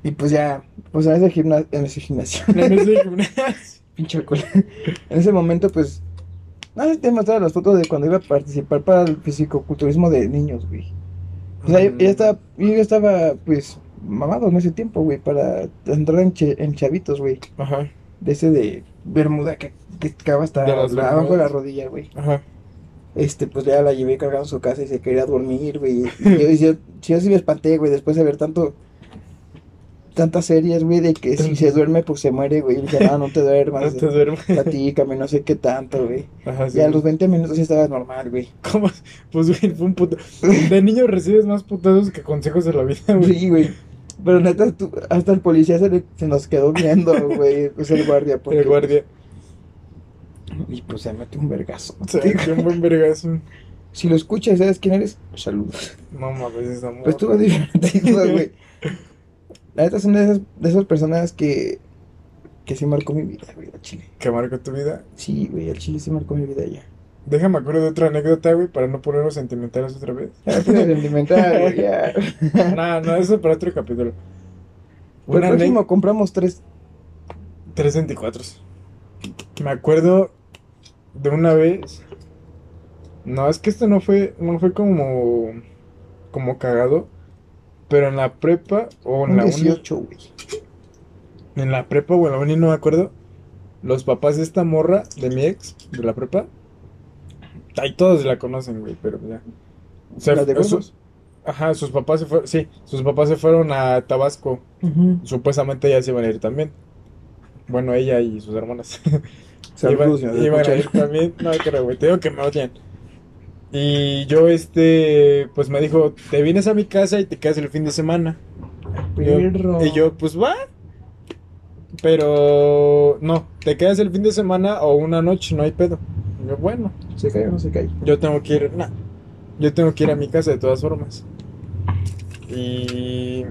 Y pues ya, pues en ese, gimna- en ese gimnasio, En ese gimnasio. pinche alcohol. En ese momento, pues, no sé si te mostraba las fotos de cuando iba a participar para el fisicoculturismo de niños, güey. O sea, yo, yo estaba, yo estaba, pues, mamado en ese tiempo, güey, para entrar en, en chavitos, güey. Ajá, De ese de Bermuda que, que acaba hasta De las la- abajo de la rodilla, güey. ajá. Este, pues ya la llevé cargando a su casa y se quería dormir, güey. Y yo, y yo, sí, yo sí me espanté, güey, después de ver tanto, tantas series, güey, de que si se duerme, pues se muere, güey. Y dije, no, no te duermas, No te duermas. platícame, no sé qué tanto, güey. Ajá, sí. Y a los 20 minutos ya estaba normal, güey. ¿Cómo? Pues, güey, fue un puto. De niño recibes más putazos que consejos de la vida, güey. Sí, güey. Pero neta, tú- hasta el policía se, le- se nos quedó viendo, güey. Pues el guardia. Porque, El guardia. Y pues se metió un vergazo. Se metió un buen vergazo. Si lo escuchas, ¿sabes quién eres? Saludos. No mames, esa morra. Pues estuvo divertido, güey. La neta son de esas, de esas personas que, que sí marcó mi vida, güey, al chile. Que marcó tu vida. Sí, güey, al chile sí marcó mi vida ya. Déjame acuerdo de otra anécdota, güey, para no ponernos sentimentales otra vez. Ya, pues, sentimental, güey, ya. No, no, eso para otro capítulo. Por el Una próximo compramos tres. 324. Me acuerdo de una vez. No, es que esto no fue, no fue como, como cagado. Pero en la prepa o en Un la uni, 18, güey. en la prepa o en la uni, no me acuerdo. Los papás de esta morra, de mi ex, de la prepa. Ahí todos la conocen, güey, pero ya. O sea, ¿La de su- huevos? Ajá, sus papás se fueron, sí, sus papás se fueron a Tabasco. Supuestamente ellas iban a ir también. Bueno, ella y sus hermanas. Saludos, iban, iban a ir también. No, creo, güey. Te digo que me odian. Y yo, este, pues me dijo, te vienes a mi casa y te quedas el fin de semana. Yo- y yo, pues va. Pero, no, te quedas el fin de semana o una noche, no hay pedo. Yo, bueno, ¿Se cae o no se cae? yo tengo que ir, nah, yo tengo que ir a mi casa de todas formas. Y,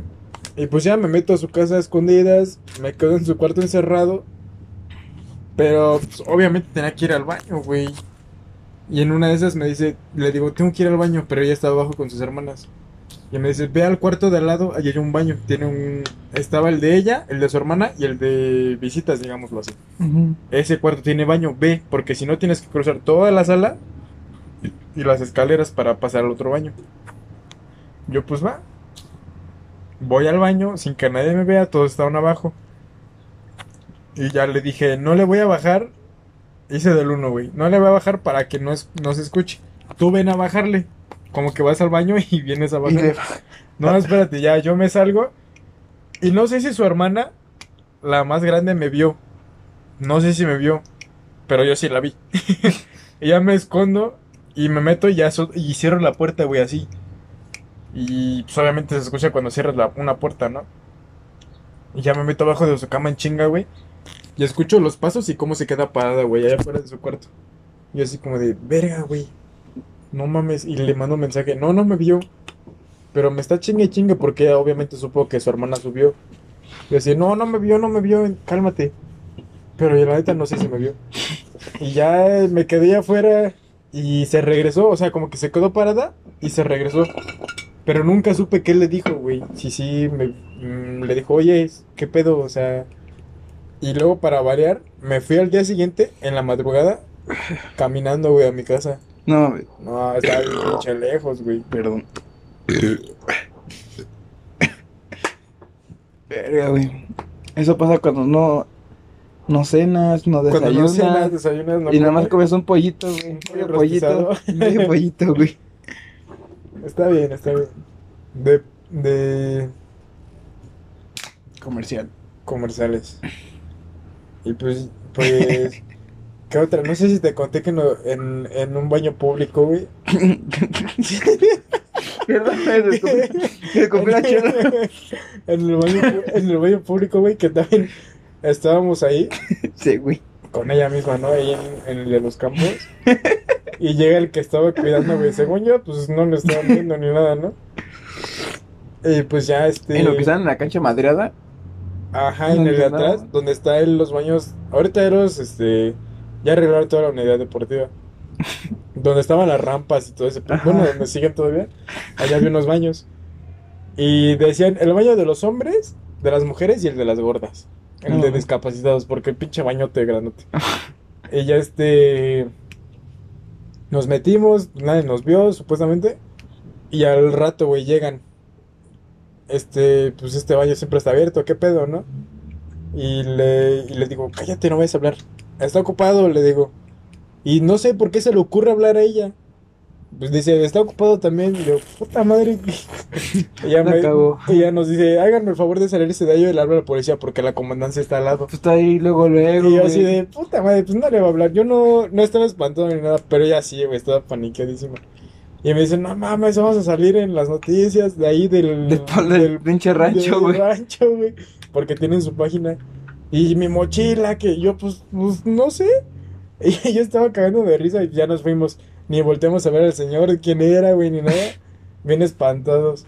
y pues ya me meto a su casa a escondidas, me quedo en su cuarto encerrado. Pero pues, obviamente tenía que ir al baño, güey. Y en una de esas me dice, le digo, tengo que ir al baño, pero ella estaba abajo con sus hermanas. Y me dice, ve al cuarto de al lado, allí hay un baño. Tiene un... Estaba el de ella, el de su hermana y el de visitas, digámoslo así. Ese cuarto tiene baño, ve, porque si no tienes que cruzar toda la sala y las escaleras para pasar al otro baño. Yo pues va. Voy al baño sin que nadie me vea, todos estaban abajo. Y ya le dije, no le voy a bajar. Hice del uno, güey. No le voy a bajar para que no, es- no se escuche. Tú ven a bajarle. Como que vas al baño y vienes a Y le- No, espérate, ya, yo me salgo. Y no sé si su hermana, la más grande, me vio. No sé si me vio, pero yo sí la vi. y ya me escondo y me meto y ya so- y cierro la puerta, güey, así. Y pues obviamente se escucha cuando cierras la, una puerta, ¿no? Y ya me meto abajo de su cama en chinga, güey. Y escucho los pasos y cómo se queda parada, güey, allá afuera de su cuarto. Y así como de, verga, güey. No mames. Y le mando un mensaje, no, no me vio. Pero me está chingue chingue porque obviamente supo que su hermana subió. Y decía, no, no me vio, no me vio, cálmate. Pero la neta no sé si me vio. Y ya eh, me quedé afuera y se regresó, o sea, como que se quedó parada y se regresó. Pero nunca supe qué le dijo, güey. Sí, sí, me, mm, le dijo, oye, ¿qué pedo? O sea... Y luego para variar, me fui al día siguiente, en la madrugada, caminando, güey, a mi casa. No mames. No, bien pinche lejos, güey. Perdón. Verga, güey. Eso pasa cuando no, no cenas, no Cuando no desayunas. cenas, desayunas, no y nada más comes. un pollito, güey. Medio pollito. Medio pollito, güey. Está bien, está bien. De, de Comercial. comerciales. Y pues, pues, ¿qué otra? No sé si te conté que no, en, en un baño público, güey. Perdón, me descubrí la chela. en, el baño, en el baño público, güey, que también estábamos ahí Sí, güey. con ella misma, ¿no? Ahí en, en el de los campos. Y llega el que estaba cuidando, güey. Según yo, pues no lo estaba viendo ni nada, ¿no? Y pues ya, este... En lo que están en la cancha madreada. Ajá, en el de ¿Dónde atrás, donde está el- los baños. Ahorita eros, este. Ya arreglaron toda la unidad deportiva. donde estaban las rampas y todo ese. Ajá. Bueno, donde siguen todavía. Allá había unos baños. Y decían: el baño de los hombres, de las mujeres y el de las gordas. El de discapacitados, porque el pinche bañote grandote. y ya este. Nos metimos, nadie nos vio, supuestamente. Y al rato, güey, llegan. Este, pues este baño siempre está abierto, ¿qué pedo, no? Y le, y le digo, cállate, no vayas a hablar. Está ocupado, le digo. Y no sé por qué se le ocurre hablar a ella. Pues dice, está ocupado también. Y yo, puta madre. ella, La me- ella nos dice, háganme el favor de salirse de ahí y le hablo a la policía porque la comandancia está al lado. Pues está ahí luego, luego. Y yo güey. así de, puta madre, pues no le va a hablar. Yo no, no estaba espantado ni nada, pero ella sí, güey, estaba paniqueadísima. Y me dice, no mames, vamos a salir en las noticias de ahí del... Del, pinche rancho, del güey. rancho, güey. Porque tienen su página. Y mi mochila, que yo, pues, pues, no sé. Y yo estaba cagando de risa y ya nos fuimos. Ni volteamos a ver al señor, quién era, güey, ni nada. Bien espantados.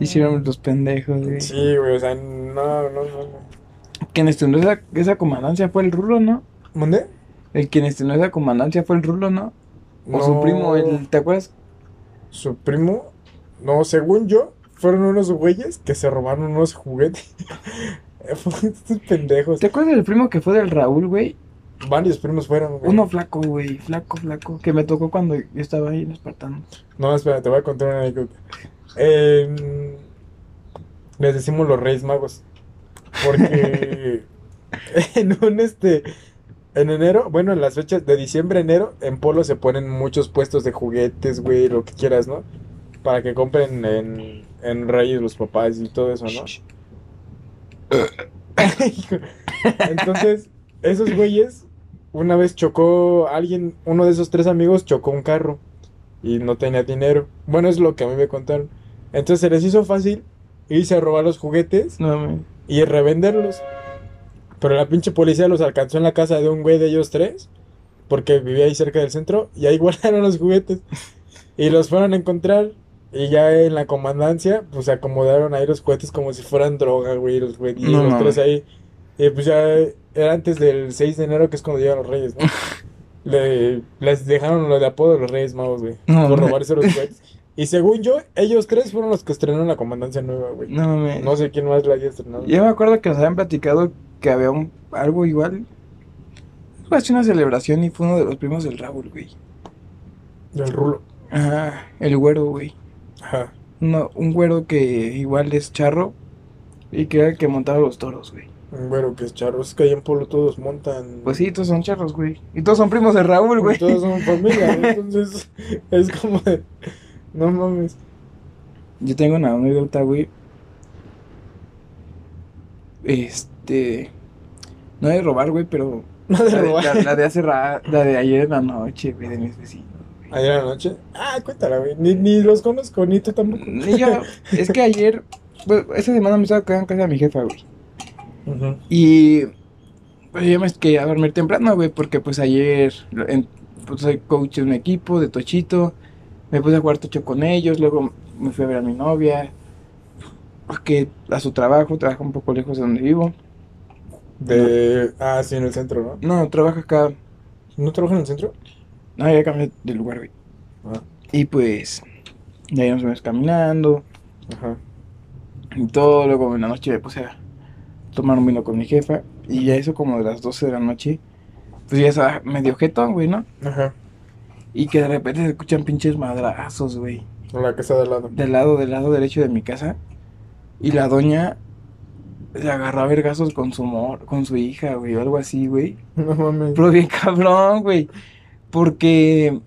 Hicieron los pendejos, güey. Sí, güey, o sea, no, no, no. Quien estrenó esa, esa comandancia fue el Rulo, ¿no? ¿Dónde? El quien estrenó esa comandancia fue el Rulo, ¿no? O su No. primo, el, ¿te acuerdas? Su primo, no, según yo, fueron unos güeyes que se robaron unos juguetes. Estos pendejos. ¿Te acuerdas del primo que fue del Raúl, güey? Varios primos fueron, güey. Uno flaco, güey, flaco, flaco, que me tocó cuando yo estaba ahí en Espartano. No, espera, te voy a contar una anécdota. Eh, les decimos los Reyes Magos. Porque en un este. En enero, bueno, en las fechas de diciembre, enero, en Polo se ponen muchos puestos de juguetes, güey, lo que quieras, ¿no? Para que compren en, en Reyes los papás y todo eso, ¿no? Entonces, esos güeyes, una vez chocó alguien, uno de esos tres amigos chocó un carro y no tenía dinero. Bueno, es lo que a mí me contaron. Entonces se les hizo fácil irse a robar los juguetes No, y revenderlos. Pero la pinche policía los alcanzó en la casa de un güey de ellos tres, porque vivía ahí cerca del centro, y ahí guardaron los juguetes. Y los fueron a encontrar, y ya en la comandancia, pues se acomodaron ahí los juguetes como si fueran droga, güey, los juguetes, y No los mames. tres ahí. Y pues ya era antes del 6 de enero, que es cuando llegan los reyes, ¿no? Le- les dejaron lo de apodo de los reyes magos, güey, No, por mames. robarse los juguetes. Y según yo, ellos tres fueron los que estrenaron la comandancia nueva, güey. No, me... No sé quién más la haya estrenado. Yo me acuerdo que nos habían platicado que había un, algo igual. Fue así una celebración y fue uno de los primos del Raúl, güey. Del rulo. Ajá, el güero, güey. Ajá. Uno- un güero que igual es charro y que era el que montaba los toros, güey. Un güero que es charro. Es que ahí en Polo todos montan. Pues sí, todos son charros, güey. Y todos son primos de Raúl, güey. Todos son familia. ¿no? Entonces es como de. No mames. Yo tengo una anécdota, güey. Este. No de robar, güey, pero. No de la, de, la- la de hace ra- la de ayer en la noche, güey, de mis vecinos. Ayer en la noche. Ah, cuéntala, güey. Ni, ni los conozco, ni tú tampoco. Y yo, es que ayer, pues, esa semana me estaba quedando en casa de mi jefa, güey. Y pues yo me quería dormir temprano, güey, porque pues ayer en- pues, soy coach de un equipo de Tochito. Me puse a jugar tocho con ellos, luego me fui a ver a mi novia, que a su trabajo, trabaja un poco lejos de donde vivo. De. Ah, sí, en el centro, ¿no? No, trabaja acá, ¿No trabaja en el centro? No, ya cambié de lugar, güey. Ah, Y pues, de ahí nos fuimos caminando ajá. y todo, luego en la noche me puse a tomar un vino con mi jefa y ya eso como de las 12 de la noche, pues ya estaba medio jetón, güey, ¿no? Ajá. Y que de repente se escuchan pinches madrazos, güey. En la casa de al lado. Del lado, del lado derecho de mi casa. Y la doña se agarró a vergazos con su mor, con su hija, güey, o algo así, güey. No mames. Pero bien cabrón, güey. Porque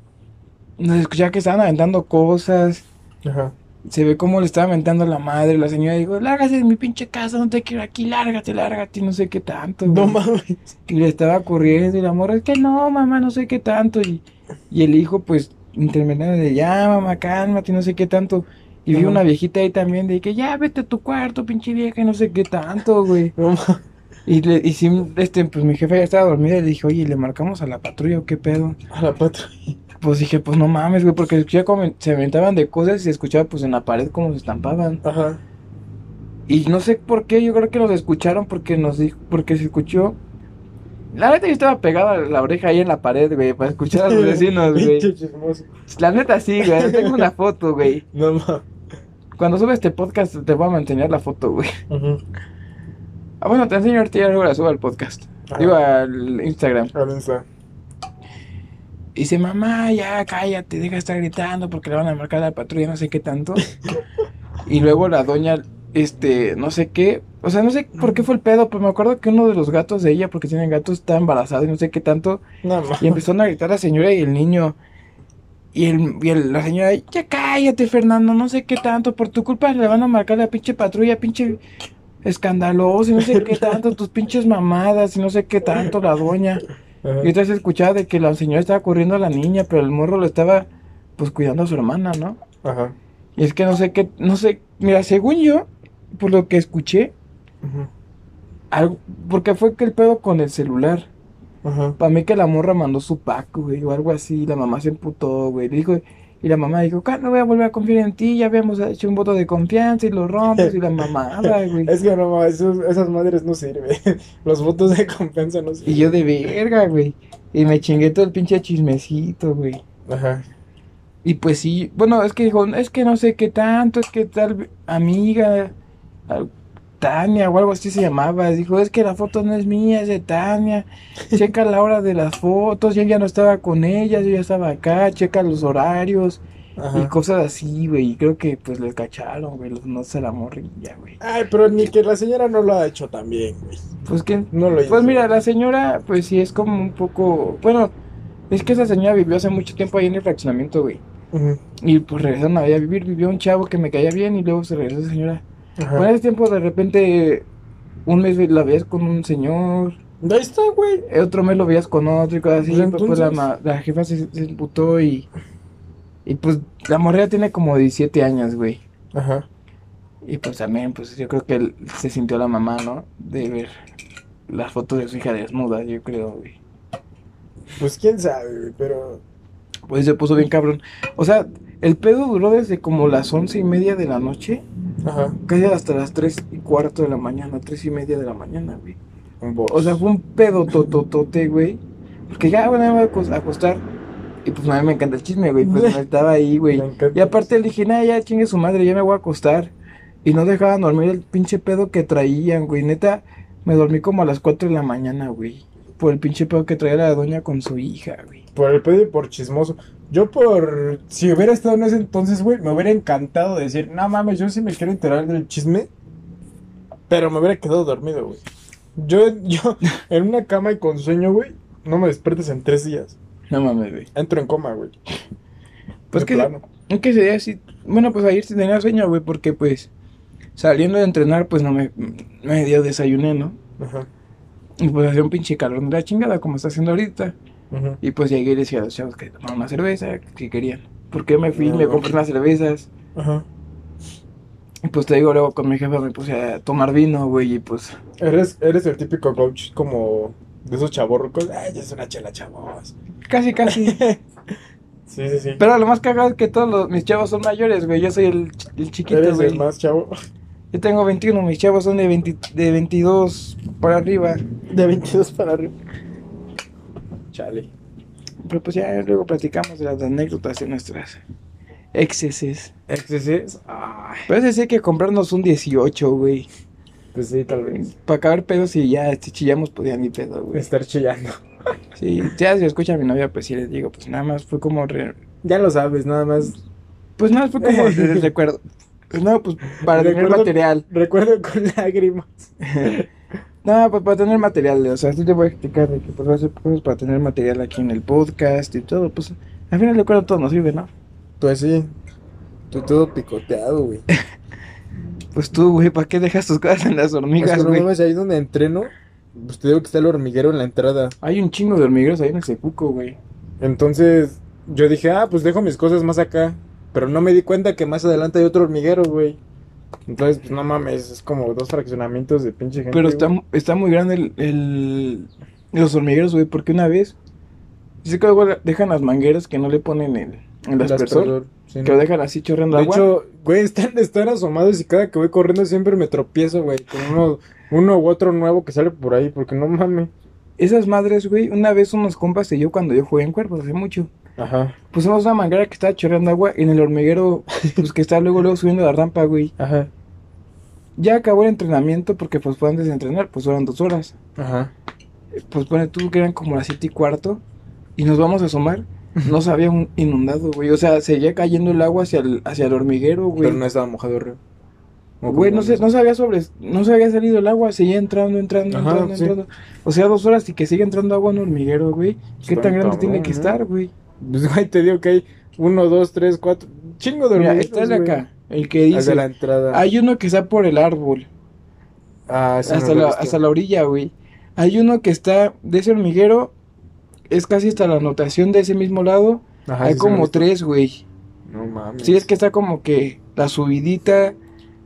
nos escuchaba que estaban aventando cosas. Ajá. Se ve cómo le estaba aventando a la madre. La señora dijo, lárgate de mi pinche casa, no te quiero aquí, lárgate, lárgate, no sé qué tanto. No güey". mames. Y le estaba corriendo y la morra, es que no, mamá, no sé qué tanto. Y, y el hijo, pues, interveniendo de, ya, mamá, cálmate, no sé qué tanto. Y vi Ajá. una viejita ahí también de que, ya, vete a tu cuarto, pinche vieja, y no sé qué tanto, güey. No mames. Y, le, y sí, este, pues mi jefa ya estaba dormida y le dije, oye, ¿le marcamos a la patrulla o qué pedo? A la patrulla. Pues dije, pues no mames, güey, porque se aventaban de cosas y se escuchaba pues en la pared como se estampaban. Ajá. Y no sé por qué, yo creo que nos escucharon porque nos dijo, porque se escuchó. La neta yo estaba pegada la oreja ahí en la pared, güey, para escuchar a los vecinos, güey. La neta sí, güey, tengo una foto, güey. No mames. Cuando sube este podcast te voy a enseñar la foto, güey. Ajá. Ah, bueno, te enseño ahorita luego la subo al podcast. Ajá. Digo al Instagram. Al Insta. Y dice, mamá, ya cállate, deja de estar gritando porque le van a marcar a la patrulla, no sé qué tanto. y luego la doña, este, no sé qué, o sea, no sé por qué fue el pedo, pero me acuerdo que uno de los gatos de ella, porque tienen gatos, estaba embarazado y no sé qué tanto. No. Y empezaron a gritar la señora y el niño. Y, el, y el- la señora, ya cállate, Fernando, no sé qué tanto, por tu culpa le van a marcar la pinche patrulla, pinche escandaloso, y no sé qué tanto, tus pinches mamadas, y no sé qué tanto, la doña. Ajá. Y entonces escuchaba de que la señora estaba corriendo a la niña, pero el morro lo estaba, pues, cuidando a su hermana, ¿no? Ajá. Y es que no sé qué, no sé, mira, según yo, por lo que escuché, Ajá. algo, porque fue que el pedo con el celular. Ajá. Para mí que la morra mandó su pack, güey, o algo así, la mamá se emputó, güey, le dijo, y la mamá dijo, no voy a volver a confiar en ti, ya habíamos hecho un voto de confianza y lo rompes, y la mamada, güey. Es que no esos- esas madres no sirven. Los votos de confianza no sirven. Y yo de verga, güey, y me chingué todo el pinche chismecito, güey. Ajá. Y pues sí, bueno, es que dijo, es que no sé qué tanto, es que tal amiga, Tania o algo así se llamaba, dijo, es que la foto no es mía, es de Tania, checa la hora de las fotos, yo ya no estaba con ella, yo ya estaba acá, checa los horarios y cosas así, güey, y creo que pues les cacharon, güey, los no se la morrilla, güey. Ay, pero ni que la señora no lo ha hecho también, güey. Pues que, No lo hizo. pues mira, la señora, pues sí es como un poco, bueno, es que esa señora vivió hace mucho tiempo ahí en el fraccionamiento, güey. Y pues regresaron a vivir, vivió un chavo que me caía bien y luego se regresó esa señora. Ajá. Ese tiempo de repente un mes la veías con un señor, Ahí está, güey. otro mes lo veías con otro y cosas así. Pues Pues, pues, la, la jefa se, se emputó y, y pues la morrea tiene como 17 años, güey. Ajá. Y pues también, pues yo creo que él- se sintió la mamá, ¿no? De ver las fotos de su hija desnuda, yo creo, güey. Pues quién sabe, güey, pero. Pues se puso bien cabrón. O sea, el pedo duró desde como las once y media de la noche, Ajá. casi hasta las tres y cuarto de la mañana, tres y media de la mañana, güey. O sea, fue un pedo tototote, güey. Porque ya, bueno, me voy a acos- a acostar. Y pues a mí me encanta el chisme, güey. Pues me estaba ahí, güey. Y aparte le dije, nada, ya chingue su madre, ya me voy a acostar. Y no dejaban dormir el pinche pedo que traían, güey. Neta, me dormí como a las 4 de la mañana, güey. Por el pinche pedo que traía la doña con su hija, güey. Por el pedo y por chismoso. Yo por... Si hubiera estado en ese entonces, güey, me hubiera encantado decir, no mames, yo sí me quiero enterar del chisme. Pero me hubiera quedado dormido, güey. Yo, yo, en una cama y con sueño, güey, no me despiertes en tres días. No mames, güey. Entro en coma, güey. Pues De que, plano. que ese día sí. Bueno, pues ayer sí tenía sueño, güey, porque pues saliendo de entrenar, pues no me medio desayuné, ¿no? Ajá. Y pues hacía un pinche calor de la chingada, como está haciendo ahorita. Y pues llegué y le decía a los chavos que tomaran una cerveza, que querían. Porque me fui, Ah, me compré unas cervezas. Ajá. Y pues te digo, luego con mi jefa me puse a tomar vino, güey, y pues. Eres, eres el típico coach como de esos chavorrucos. Ay, ya es una chela, chavos. Casi, casi. Sí, sí, sí. Pero lo más cagado es que todos los, mis chavos son mayores, güey. Yo soy el, el chiquito, Eres güey. el más chavo. Yo tengo 21, mis chavos son de, 20 de 22 para arriba. De 22 para arriba. Chale. Pero pues ya luego platicamos de las anécdotas de nuestras exceses. ¿Exceses? Ay, Pero ese sí hay que comprarnos un 18, güey. pues sí, tal vez. Para acabar pedos y ya si chillamos, pues ya ni pedo, güey. Estar chillando. Sí, ya si escucha a mi novia, pues sí les digo, pues nada más fue como... re- Ya lo sabes, nada más. Pues nada, fue como recuerdo. Pues no, pues para tener material. Recuerdo con lágrimas. No, pues para tener material, o sea, sí te voy a explicar de que pues voy a hacer cosas para tener material aquí en el podcast y todo, pues al final de cuentas todo nos sirve, ¿no? Pues sí. Tú todo picoteado, güey. Pues tú, güey, ¿para qué dejas tus cosas en las hormigas, güey? mames, ahí donde entreno, pues te digo que está el hormiguero en la entrada. Hay un chingo de hormigueros ahí en el sepuco, güey. Entonces, yo dije, ah, pues dejo mis cosas más acá. Pero no me di cuenta que más adelante hay otro hormiguero, güey. Entonces, pues no mames, es como dos fraccionamientos de pinche gente. Pero está, güey. está muy grande el, el- los hormigueros, güey, porque una vez... Dice que luego dejan las mangueras que no le ponen el, el aspersor, sí, que ¿no? lo dejan así chorreando De agua. hecho, güey, están, están asomados y cada que voy corriendo siempre me tropiezo, güey, con uno, uno u otro nuevo que sale por ahí, porque no mames. Esas madres, güey, una vez unos compas y yo cuando yo jugué en cuerpos hace mucho. Ajá, Pusimos una manguera que estaba chorreando agua en el hormiguero, pues que está luego, luego subiendo la rampa, güey. ajá, Ya acabó el entrenamiento porque pues fue antes de entrenar, pues fueron dos horas. ajá. Pues pone tú que eran como las siete y cuarto y nos vamos a asomar. No se había un- inundado, güey. O sea, seguía cayendo el agua hacia el, hacia el hormiguero, güey. Pero no estaba mojado, río. ¿O Güey, no se, no se había sobre, no se había salido el agua, seguía entrando, entrando, Ajá, entrando, sí. entrando. O sea, dos horas y que sigue entrando agua en un hormiguero, güey. ¿Qué Está tan grande cabrón, tiene que ¿no? estar, güey? Pues, güey, te digo que hay uno, dos, tres, cuatro, chingo de Mira, está el de güey. acá, el que dice. la entrada. Hay uno que está por el árbol, ah, no hasta, la, hasta la orilla, güey. Hay uno que está de ese hormiguero, es casi hasta la anotación de ese mismo lado. Ajá, Hay sí, como tres, güey. No mames. Sí, es que está como que la subidita,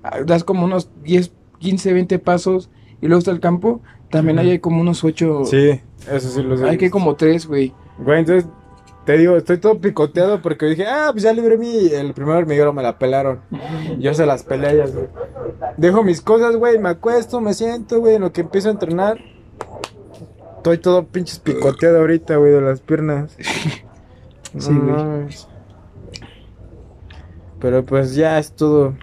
ah, das como unos 10, 15, 20 pasos y luego está el campo. También ahí hay como unos 8. Sí, eso sí lo sé. hay que como tres, güey. Güey, entonces, te digo, estoy todo picoteado porque dije, ah, pues ya libré mi, el primer hormiguero, me la pelaron. Yo se las peleé a ellas, güey. Dejo mis cosas, güey, me acuesto, me siento, güey, en lo que empiezo a entrenar. Estoy todo pinches picoteado ahorita, güey, de las piernas. Sí, güey. Pero pues ya es todo.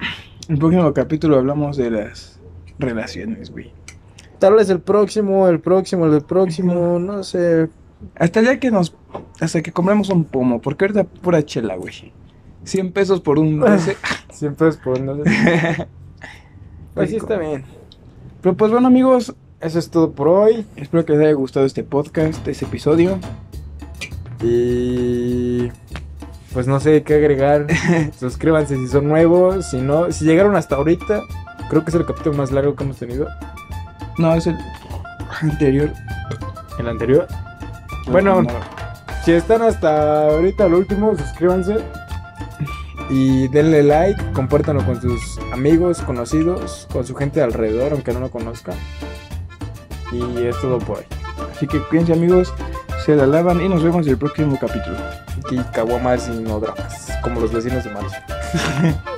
El próximo capítulo hablamos de las relaciones, güey. Tal vez el próximo, el próximo, el próximo, no sé. Hasta día que nos. Hasta que compramos un pomo, porque ahorita pura chela, güey. 100 pesos por un. doce. Siempre es por no sé. Pues sí está bien. Pero pues bueno, amigos, Eso es todo por hoy. espero que les haya gustado este podcast, este episodio. Y pues no sé qué agregar. Suscríbanse si son nuevos. Si no, si llegaron hasta ahorita, creo que es el capítulo más largo que hemos tenido. No, es el anterior. El anterior. Bueno, No, si están hasta ahorita lo último, suscríbanse. Y denle like, compártanlo con sus amigos, conocidos, con su gente alrededor, aunque no lo conozcan. Y es todo por hoy. Así que cuídense, amigos. Se la lavan y nos vemos en el próximo capítulo. Aquí caguamas y no dramas, como los vecinos de Marcio.